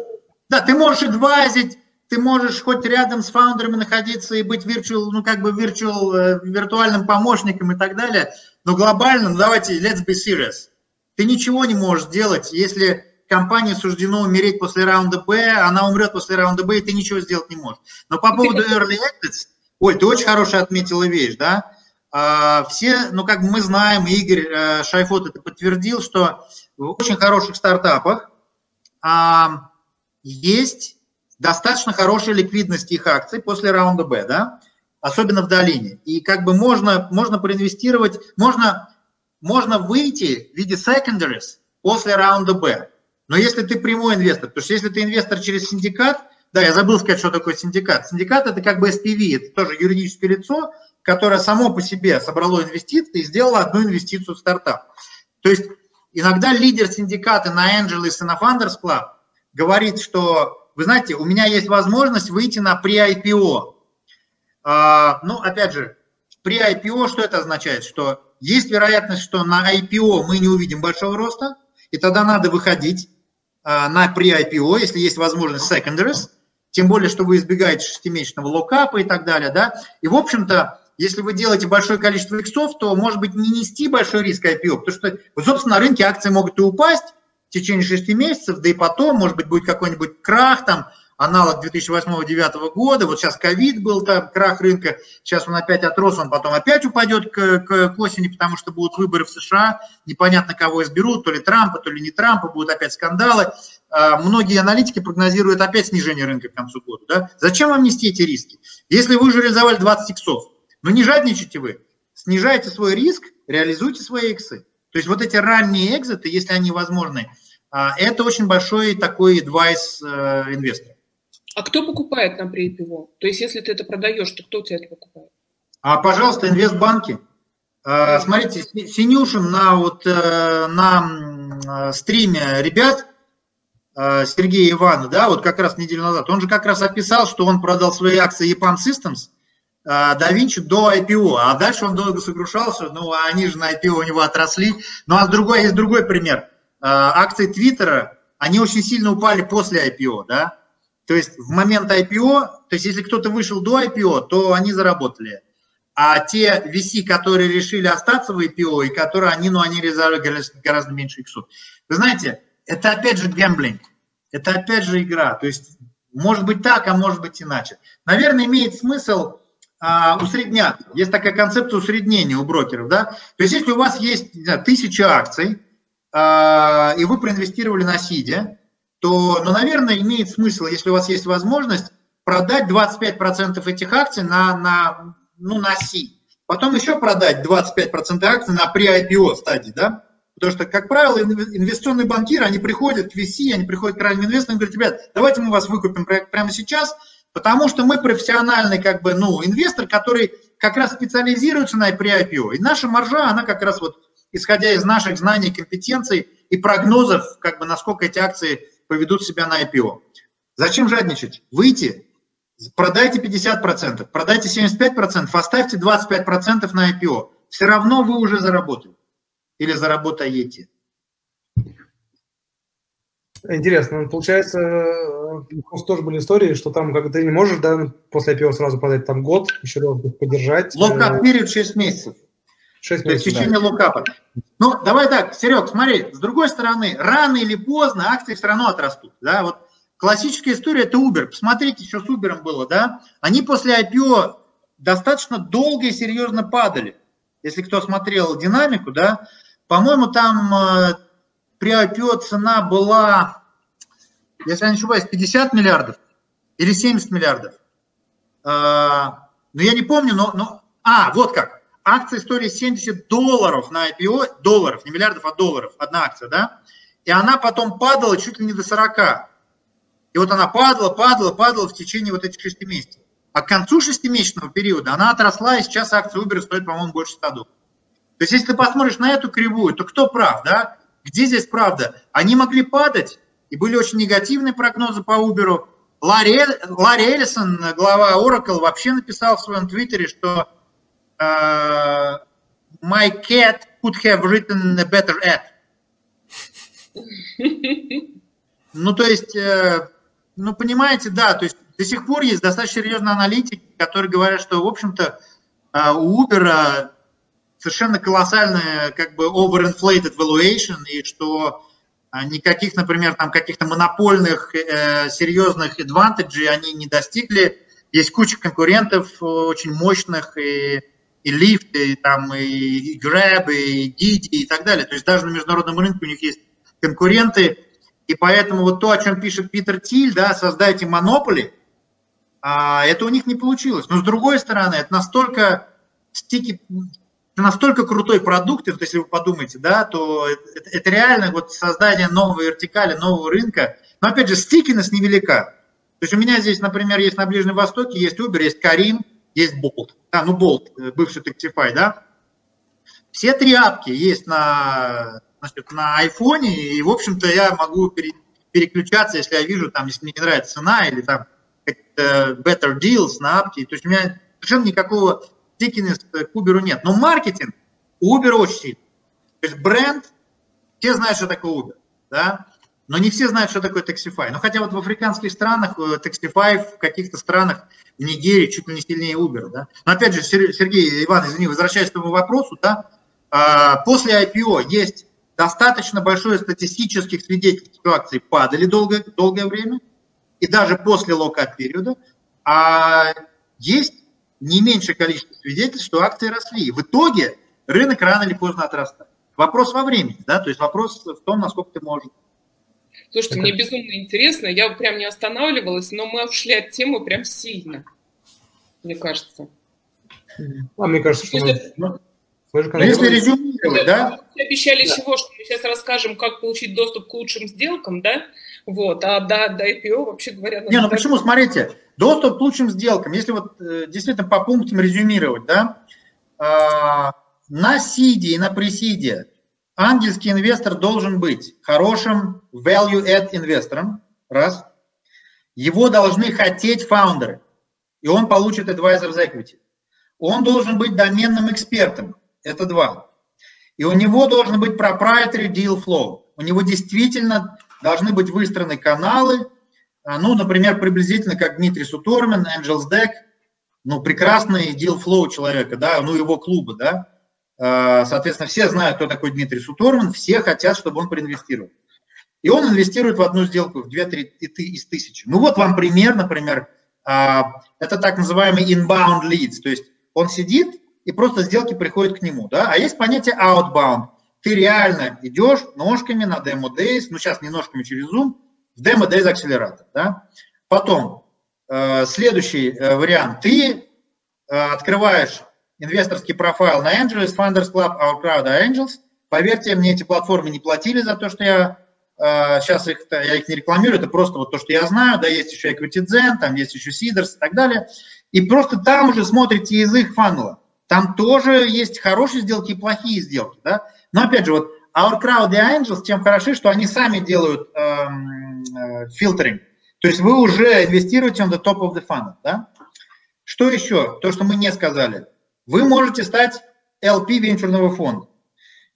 Да, ты можешь адвайзить, ты можешь хоть рядом с фаундерами находиться и быть virtual, ну как бы virtual, э, виртуальным помощником и так далее, но глобально, ну давайте, let's be serious. Ты ничего не можешь сделать, если компании суждено умереть после раунда Б, она умрет после раунда Б, и ты ничего сделать не можешь. Но по поводу early exits, Оль, ты очень хорошо отметила вещь, да? А, Все, ну как мы знаем, Игорь э, Шайфот это подтвердил, что в очень хороших стартапах а, есть достаточно хорошая ликвидность их акций после раунда Б, да? Особенно в долине. И как бы можно, можно проинвестировать, можно, можно выйти в виде secondaries после раунда Б. Но если ты прямой инвестор, потому что если ты инвестор через синдикат, да, я забыл сказать, что такое синдикат. Синдикат это как бы SPV, это тоже юридическое лицо, которое само по себе собрало инвестиции и сделало одну инвестицию в стартап. То есть иногда лидер синдиката на Angeles и на Founders Club говорит, что, вы знаете, у меня есть возможность выйти на pre-IPO. А, ну, опять же, при IPO что это означает? Что есть вероятность, что на IPO мы не увидим большого роста, и тогда надо выходить а, на pre-IPO, если есть возможность secondaries, тем более, что вы избегаете шестимесячного локапа и так далее, да. И, в общем-то, если вы делаете большое количество иксов, то, может быть, не нести большой риск IPO, потому что, собственно, на рынке акции могут и упасть в течение шести месяцев, да и потом, может быть, будет какой-нибудь крах, там, аналог 2008-2009 года, вот сейчас ковид был, там, крах рынка, сейчас он опять отрос, он потом опять упадет к, к, к осени, потому что будут выборы в США, непонятно, кого изберут, то ли Трампа, то ли не Трампа, будут опять скандалы. А, Многие аналитики прогнозируют опять снижение рынка к концу года. Да? Зачем вам нести эти риски? Если вы уже реализовали 20 иксов, ну не жадничайте вы, снижайте свой риск, реализуйте свои иксы. То есть вот эти ранние экзиты, если они возможны, а, это очень большой такой advice э, инвестора. А кто покупает на pre-IPO? То есть если ты это продаешь, то кто у тебя это покупает? А, пожалуйста, инвестбанки. А, Смотрите, Си- Синюшин на, вот, э, на э, стриме ребят, Сергея Ивана, да, вот как раз неделю назад, он же как раз описал, что он продал свои акции EPAM Systems да Винчи до IPO, а дальше он долго сокрушался, ну, а они же на IPO у него отросли. Ну, а другой, есть другой пример. Э, Акции Твиттера, они очень сильно упали после IPO, да, то есть в момент IPO, то есть если кто-то вышел до IPO, то они заработали. А те VC, которые решили остаться в IPO, и которые они, ну, они гораздо, гораздо меньше иксов. Вы знаете, это опять же гэмблинг, это опять же игра. То есть может быть так, а может быть иначе. Наверное, имеет смысл а. Есть такая концепция усреднения у брокеров, да. То есть если у вас есть не знаю, тысяча акций, а, и вы проинвестировали на сиде, то, ну, наверное, имеет смысл, если у вас есть возможность, продать 25% этих акций на, на, ну, на Си. Потом еще продать 25% акций на pre-IPO стадии, да? Потому что, как правило, инв- инвестиционные банкиры, они приходят к VC, они приходят к ранним инвесторам и говорят, ребят, давайте мы вас выкупим пря- прямо сейчас, потому что мы профессиональный, как бы, ну, инвестор, который как раз специализируется на pre-IPO. И наша маржа, она как раз вот, исходя из наших знаний, компетенций и прогнозов, как бы, насколько эти акции поведут себя на IPO. Зачем жадничать? Выйти, продайте 50%, продайте 75%, оставьте 25% на IPO. Все равно вы уже заработали. Или заработаете. Интересно, получается, у нас тоже были истории, что там, как ты не можешь, да, после IPO сразу продать там год, еще раз поддержать. Локап период 6 месяцев. 6 То есть в месяцев, да. течение локапа. Ну, давай так, Серег, смотри, с другой стороны, рано или поздно акции все равно отрастут. Да? Вот классическая история – это Uber. Посмотрите, что с Uber было. Да? Они после IPO достаточно долго и серьезно падали. Если кто смотрел динамику, да, по-моему, там э, при IPO цена была, если я не ошибаюсь, 50 миллиардов или 70 миллиардов. Э, ну, я не помню, но, но... А, вот как. акция стоит 70 долларов на IPO, долларов, не миллиардов, а долларов, одна акция, да? И она потом падала чуть ли не до 40. И вот она падала, падала, падала в течение вот этих 6 месяцев. А к концу шестимесячного периода она отросла, и сейчас акция Uber стоит, по-моему, больше 100 долларов. То есть, если ты посмотришь на эту кривую, то кто прав, да? Где здесь правда? Они могли падать, и были очень негативные прогнозы по Uber. Ларри, Ларри Эллисон, глава Oracle, вообще написал в своем твиттере, что uh, my cat could have written a better ad. Ну, то есть, э, ну, понимаете, да, то есть до сих пор есть достаточно серьезные аналитики, которые говорят, что, в общем-то, э, у Uber совершенно колоссальная, как бы, overinflated valuation, и что никаких, например, там каких-то монопольных э, серьезных advantage они не достигли. Есть куча конкурентов очень мощных, и, и Lyft, и, там, и Grab, и Didi, и так далее. То есть даже на международном рынке у них есть конкуренты, и поэтому вот то, о чем пишет Питер Тиль, да, создайте монополи, а это у них не получилось. Но с другой стороны, это настолько стики, настолько крутой продукт, вот если вы подумаете, да, то это, это реально вот создание новой вертикали, нового рынка. Но опять же, стикинность невелика. То есть у меня здесь, например, есть на Ближнем Востоке, есть Uber, есть Карим, есть Bolt. А, ну Bolt, э, бывший Taxify, да. Все три апки есть на значит, на айфоне, и, в общем-то, я могу пере, переключаться, если я вижу, там, если мне не нравится цена, или там better deals на апке, то есть у меня совершенно никакого стикинес к Uber нет. Но маркетинг у Uber очень сильный. То есть бренд, все знают, что такое Uber, да, но не все знают, что такое Taxify. Но хотя вот в африканских странах э, Taxify в каких-то странах, в Нигерии чуть ли не сильнее Uber, да. Но опять же, Сергей, Иван, извини, возвращаясь к этому вопросу, да, а, после IPO есть достаточно большое статистических свидетельств, что акции падали долгое, долгое время, и даже после локат периода, а есть не меньшее количество свидетельств, что акции росли. И в итоге рынок рано или поздно отрастает. Вопрос во времени, да, то есть вопрос в том, насколько ты можешь. Слушайте, Это... мне безумно интересно, я прям не останавливалась, но мы ушли от темы прям сильно, мне кажется. А мне кажется, что мы... Вы же, если резюмировать, да? Мы обещали да. чего, что мы сейчас расскажем, как получить доступ к лучшим сделкам, да? Вот, а до, до IPO, вообще говоря... Не, ну так... почему, смотрите, доступ к лучшим сделкам, если вот э, действительно по пунктам резюмировать, да, э, на сиде и на пресиде ангельский инвестор должен быть хорошим value-add инвестором, раз. Его должны хотеть фаундеры, и он получит advisor equity. Он должен быть доменным экспертом, это два. И у него должен быть proprietary deal flow. У него действительно должны быть выстроены каналы, а, ну, например, приблизительно как Дмитрий Сутормин, Angels Deck, ну, прекрасный deal flow человека, да, ну, его клуба, да. А, соответственно, все знают, кто такой Дмитрий Сутормин, все хотят, чтобы он проинвестировал. И он инвестирует в одну сделку, в 2-3 из тысячи. Ну вот вам пример, например, а, это так называемый inbound leads, то есть он сидит, и просто сделки приходят к нему. Да? А есть понятие outbound. Ты реально идешь ножками на Demo Days, ну сейчас не ножками через Zoom, в Demo Days акселератор. Да? Потом, э, следующий э, вариант. Ты э, открываешь инвесторский профайл на Angels, Funders Club, Our Crowd, Angels. Поверьте, мне эти платформы не платили за то, что я э, сейчас их, я их не рекламирую, это просто вот то, что я знаю, да, есть еще EquityZen, там есть еще Seeders и так далее. И просто там уже смотрите из их фанала. Там тоже есть хорошие сделки и плохие сделки, да. Но опять же, вот Our Crowd и Angels тем хороши, что они сами делают эм, э, фильтринг. То есть вы уже инвестируете on the top of the funnel, да. Что еще? То, что мы не сказали. Вы можете стать LP венчурного фонда.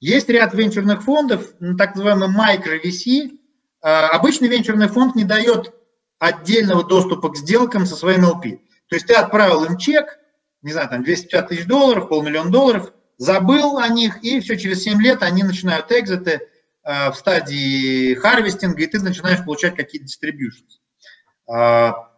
Есть ряд венчурных фондов, так называемый micro VC. Э, обычный венчурный фонд не дает отдельного доступа к сделкам со своим LP. То есть ты отправил им чек, не знаю, там 250 тысяч долларов, полмиллиона долларов, забыл о них, и все, через 7 лет они начинают exit ы э, в стадии harvesting а, и ты начинаешь получать какие-то distributions. А,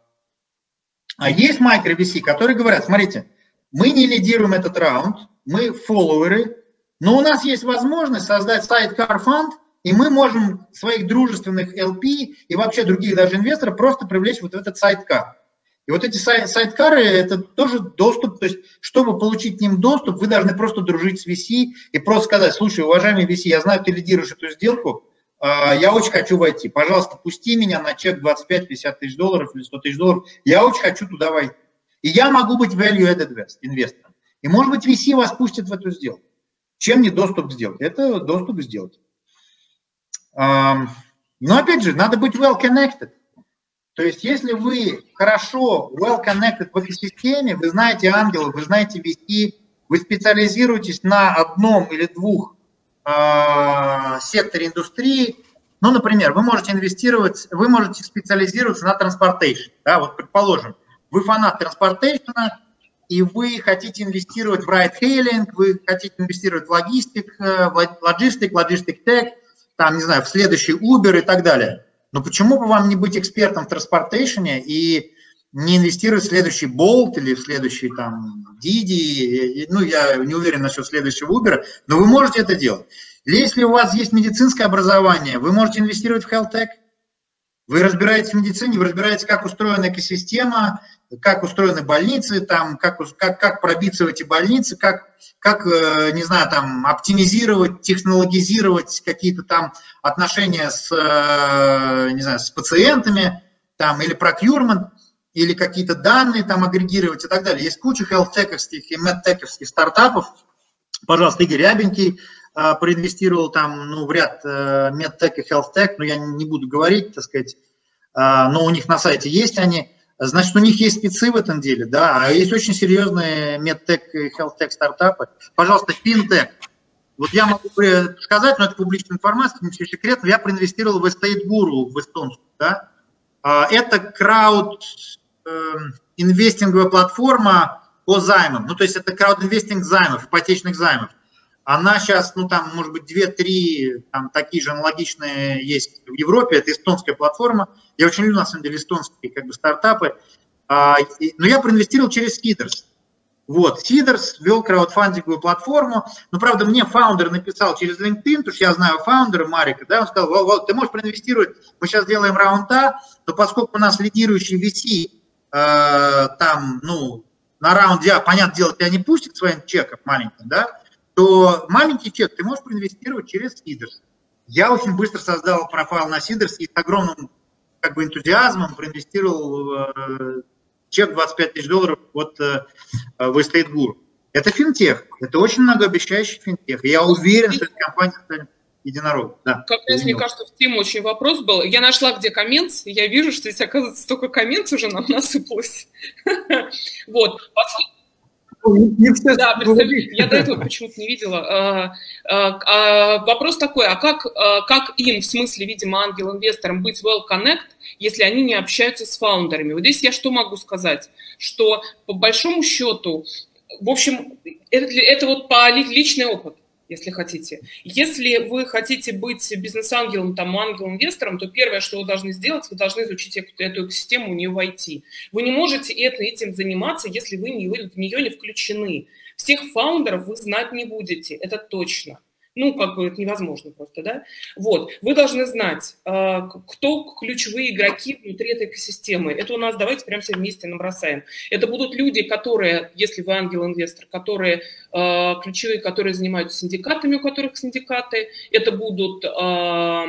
а есть micro VC, которые говорят, смотрите, мы не лидируем этот раунд, мы фолловеры, но у нас есть возможность создать сайт-кар фонд, и мы можем своих дружественных LP и вообще других даже инвесторов просто привлечь вот в этот сайт-кар. И вот эти сайткары – это тоже доступ, то есть, чтобы получить к ним доступ, вы должны просто дружить с VC и просто сказать, слушай, уважаемый VC, я знаю, ты лидируешь эту сделку, а, я очень хочу войти, пожалуйста, пусти меня на чек 25-50 тысяч долларов или 100 тысяч долларов, я очень хочу туда войти. И я могу быть value-added инвестором. И, может быть, VC вас пустит в эту сделку. Чем не доступ сделке? Это доступ сделке. Но, опять же, надо быть well-connected. То есть, если вы хорошо well-connected в экосистеме, вы знаете ангелов, вы знаете VC, вы специализируетесь на одном или двух э, секторе индустрии, ну, например, вы можете инвестировать, вы можете специализироваться на транспортейшн. Да, вот предположим, вы фанат транспортейшна, и вы хотите инвестировать в ride-hailing, вы хотите инвестировать в логистик, э, в логистик, логистик тег, там, не знаю, в следующий Uber и так далее. Но почему бы вам не быть экспертом в транспортейшне и не инвестировать в следующий Bolt или в следующий там Didi, ну, я не уверен насчет следующего Uber, но вы можете это делать. Если у вас есть медицинское образование, вы можете инвестировать в Tech, вы разбираетесь в медицине, вы разбираетесь, как устроена экосистема, как устроены больницы, там, как, как, как пробиться в эти больницы, как, как, э, не знаю, там, оптимизировать, технологизировать какие-то там отношения с, э, не знаю, с пациентами, там, или procurement, или какие-то данные там агрегировать и так далее. Есть куча хелтековских и медтековских стартапов. Пожалуйста, Игорь Рябенький проинвестировал там, ну, в ряд медтек и хелтек, но я не буду говорить, так сказать, но у них на сайте есть они – Значит, у них есть спецы в этом деле, да, а есть очень серьезные медтек и хелтек стартапы. Пожалуйста, финтек. Вот я могу сказать, но это публичная информация, не все секретно, я проинвестировал в Estate Guru в эстонскую, да. А, это крауд эм, инвестинговая платформа по займам. Ну, то есть это крауд-инвестинг займов, ипотечных займов. Она сейчас, ну, там, может быть, две-три там такие же аналогичные есть в Европе. Это эстонская платформа. Я очень люблю, на самом деле, эстонские как бы стартапы. А, и, но я проинвестировал через Seeders. Вот, Seeders вел краудфандинговую платформу, но, правда, мне фаундер написал через LinkedIn, потому что я знаю фаундера Марика, да, он сказал, Вол, ты можешь проинвестировать, мы сейчас делаем раунда, но поскольку у нас лидирующий VC, э, там, ну, на раунде А, понятное дело, тебя не пустят своим чеком маленьким, да, то маленький чек ты можешь проинвестировать через Сидерс. Я очень быстро создал профайл на Сидерс и с огромным как бы энтузиазмом проинвестировал э, чек 25 тысяч долларов от э, в Estate Guru. Это финтех, это очень многообещающий финтех. И я уверен, что эта компания станет единорог. Да. Как раз, мне кажется, в тему очень вопрос был. Я нашла, где коммент, я вижу, что здесь, оказывается, столько коммент уже нам насыпалось. Вот. Не все да, я до этого почему-то не видела. А, а, а, вопрос такой, а как, как им, в смысле, видимо, ангел-инвесторам быть well connect, если они не общаются с фаундерами? Вот здесь я что могу сказать? Что по большому счету, в общем, это, это вот по личный опыт если хотите. Если вы хотите быть бизнес-ангелом, там, ангелом-инвестором, то первое, что вы должны сделать, вы должны изучить эту, экосистему, в нее войти. Вы не можете этим заниматься, если вы, не, в нее не включены. Всех фаундеров вы знать не будете, это точно. Ну, как бы это невозможно просто, да? Вот, вы должны знать, а, кто ключевые игроки внутри этой экосистемы. Это у нас, давайте прямо все вместе набросаем. Это будут люди, которые, если вы ангел-инвестор, которые а, ключевые, которые занимаются синдикатами, у которых синдикаты. Это будут а,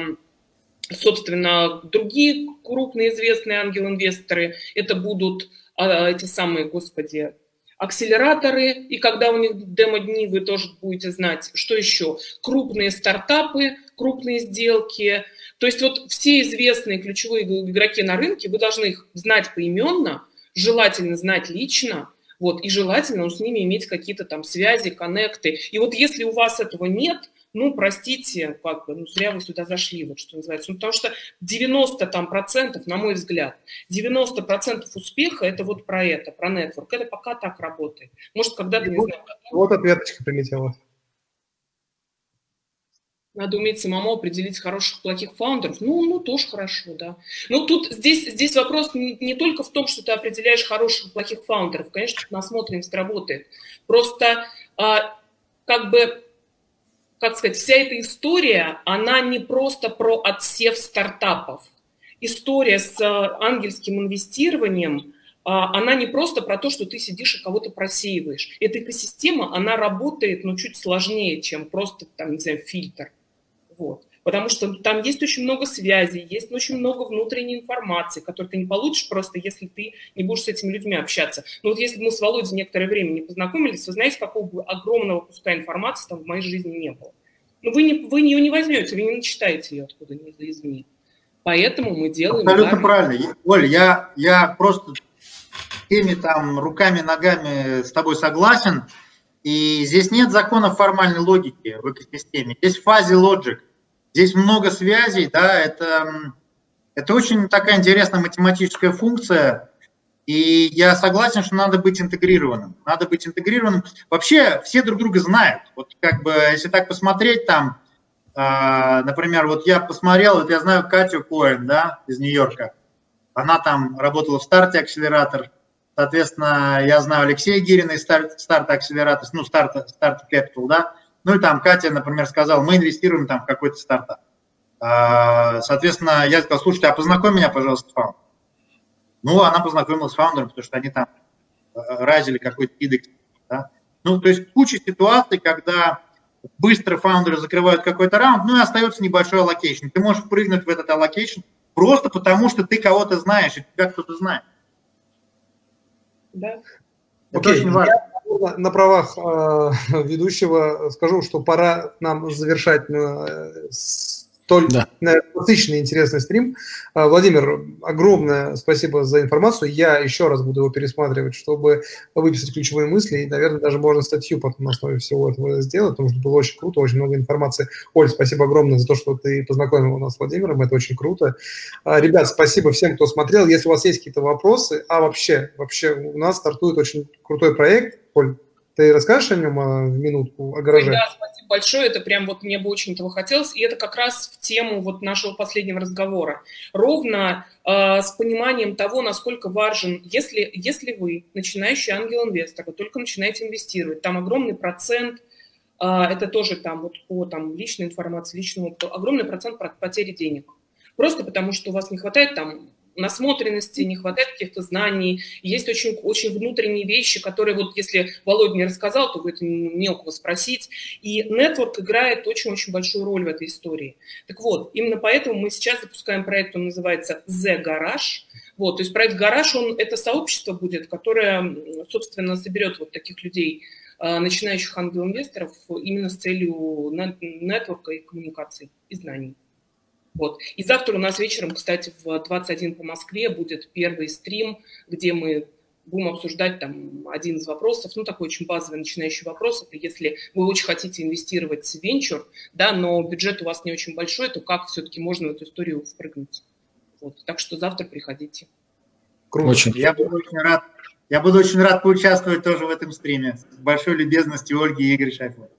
собственно, другие крупные известные ангел-инвесторы, это будут эти самые, господи, акселераторы, и когда у них демо-дни, вы тоже будете знать, что еще, крупные стартапы, крупные сделки. То есть вот все известные ключевые игроки на рынке, вы должны их знать поименно, желательно знать лично, вот, и желательно с ними иметь какие-то там связи, коннекты. И вот если у вас этого нет – ну, простите, как бы, ну, зря вы сюда зашли, вот что называется. Ну, потому что 90 там процентов, на мой взгляд, 90 процентов успеха это вот про это, про нетворк. Это пока так работает. Может, когда-то, не вот, знаю. Вот ответочка прилетела. Надо уметь самому определить хороших, плохих фаундеров. Ну, ну, тоже хорошо, да. Ну, тут здесь, здесь вопрос не, не только в том, что ты определяешь хороших, плохих фаундеров. Конечно, насмотренность работает. Просто а, как бы как сказать, вся эта история, она не просто про отсев стартапов. История с э, ангельским инвестированием, а, она не просто про то, что ты сидишь и кого-то просеиваешь. Эта экосистема, она работает, но чуть сложнее, чем просто, там, не знаю, фильтр. Вот. Потому что там есть очень много связей, есть очень много внутренней информации, которую ты не получишь просто, если ты не будешь с этими людьми общаться. Но вот если бы мы с Володей некоторое время не познакомились, вы знаете, какого бы огромного куска информации там в моей жизни не было. Но вы, не, вы ее не возьмете, вы не начитаете ее откуда-нибудь извне. Поэтому мы делаем... Абсолютно да, правильно. Оля, я, я просто теми там руками, ногами с тобой согласен. И здесь нет законов формальной логики в экосистеме. Здесь фази лоджик. Здесь много связей, да, это, это очень такая интересная математическая функция, и я согласен, что надо быть интегрированным. Надо быть интегрированным. Вообще все друг друга знают. Вот как бы, если так посмотреть там, э, например, вот я посмотрел, вот я знаю Катю Коэн, да, из Нью-Йорка. Она там работала в старте акселератор. Соответственно, я знаю Алексея Гирина из старт, старта акселератор, ну, старта, старт Capital, да. Ну и там Катя, например, сказала, мы инвестируем там в какой-то стартап. А, соответственно, я сказал, слушайте, а познакомь меня, пожалуйста, с фаундером. Ну, она познакомилась с фаундером, потому что они там э, raise или какой-то индекс. Да? Ну, то есть куча ситуаций, когда быстро фаундеры закрывают какой-то раунд, ну и остается небольшой allocation. Ты можешь прыгнуть в этот allocation просто потому, что ты кого-то знаешь, и тебя кто-то знает. Да. Это Окей, очень важно. Я на правах э, ведущего скажу, что пора нам завершать э, столь да. насыщенный интересный стрим. А, Владимир, огромное спасибо за информацию. Я еще раз буду его пересматривать, чтобы выписать ключевые мысли. И, наверное, даже можно статью потом на основе всего этого сделать, потому что было очень круто, очень много информации. Оль, спасибо огромное за то, что ты познакомил нас с Владимиром. Это очень круто. А, ребят, спасибо всем, кто смотрел. Если у вас есть какие-то вопросы, а вообще, вообще у нас стартует очень крутой проект. Оль, ты расскажешь о нем а, в минутку, о гараже? Да, спасибо большое. Это прям вот мне бы очень этого хотелось. И это как раз в тему вот нашего последнего разговора. Ровно э, с пониманием того, насколько важен, если, если вы начинающий ангел-инвестор, вы только начинаете инвестировать, там огромный процент э, это тоже там вот по там, личной информации, личному опыту, огромный процент потери денег. Просто потому, что у вас не хватает там насмотренности, не хватает каких-то знаний, есть очень, очень внутренние вещи, которые вот если Володя не рассказал, то это не у кого спросить. И нетворк играет очень-очень большую роль в этой истории. Так вот, именно поэтому мы сейчас запускаем проект, он называется The Garage. Вот, то есть проект Гараж, он, это сообщество будет, которое, собственно, соберет вот таких людей, а, начинающих ангел-инвесторов именно с целью нетворка и коммуникаций и знаний. Вот. И завтра у нас вечером, кстати, в 21 по Москве будет первый стрим, где мы будем обсуждать там один из вопросов, ну, такой очень базовый начинающий вопрос, это если вы очень хотите инвестировать в венчур, да, но бюджет у вас не очень большой, то как все-таки можно в эту историю впрыгнуть? Вот. Так что завтра приходите. Круто. Очень. Я буду очень рад, я буду очень рад поучаствовать тоже в этом стриме. С большой любезностью Ольги и Игоря Шафлера.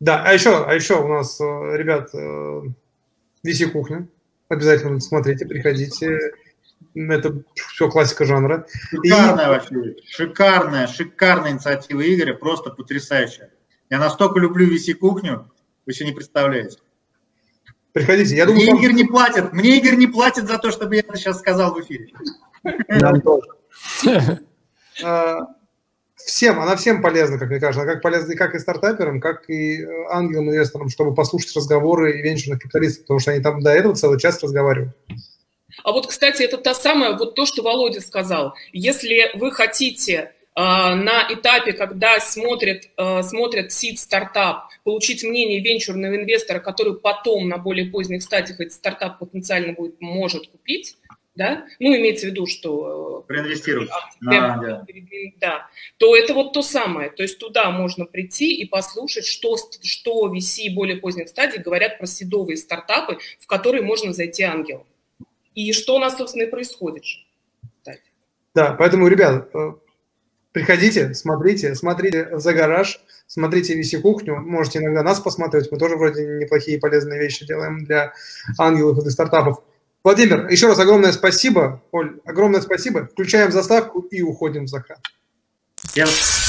Да, а еще, а еще у нас, э, ребят, Виси кухня. Обязательно смотрите, приходите. Это все классика жанра. Шикарная и... вообще, шикарная, шикарная инициатива Игоря, просто потрясающая. Я настолько люблю Виси кухню, вы себе не представляете. Приходите. Я думаю, мне там... Игорь не платит. Мне Игорь не платит за то, чтобы я это сейчас сказал в эфире. Нам тоже. Всем, она всем полезна, как мне кажется. Она как полезна как и стартаперам, как и э, ангелам-инвесторам, чтобы послушать разговоры и венчурных капиталистов, потому что они там до этого целый час разговаривают. А вот, кстати, это та самая, вот то, что Володя сказал. Если вы хотите э, на этапе, когда смотрят, э, смотрят сид стартап, получить мнение венчурного инвестора, который потом на более поздних стадиях этот стартап потенциально будет, может купить, да, ну, имеется в виду, что... Э, Проинвестировать. А, да. да, то это вот то самое. То есть туда можно прийти и послушать, что, что VC более поздних стадий говорят про седовые стартапы, в которые можно зайти ангел. И что у нас, собственно, и происходит. Кстати. Да, поэтому, ребят, э, приходите, смотрите, смотрите за гараж, смотрите VC-кухню, можете иногда нас посмотреть, мы тоже вроде неплохие полезные вещи делаем для ангелов и для стартапов. Владимир, еще раз огромное спасибо. Оль, огромное спасибо. Включаем заставку и уходим в закат. Yes.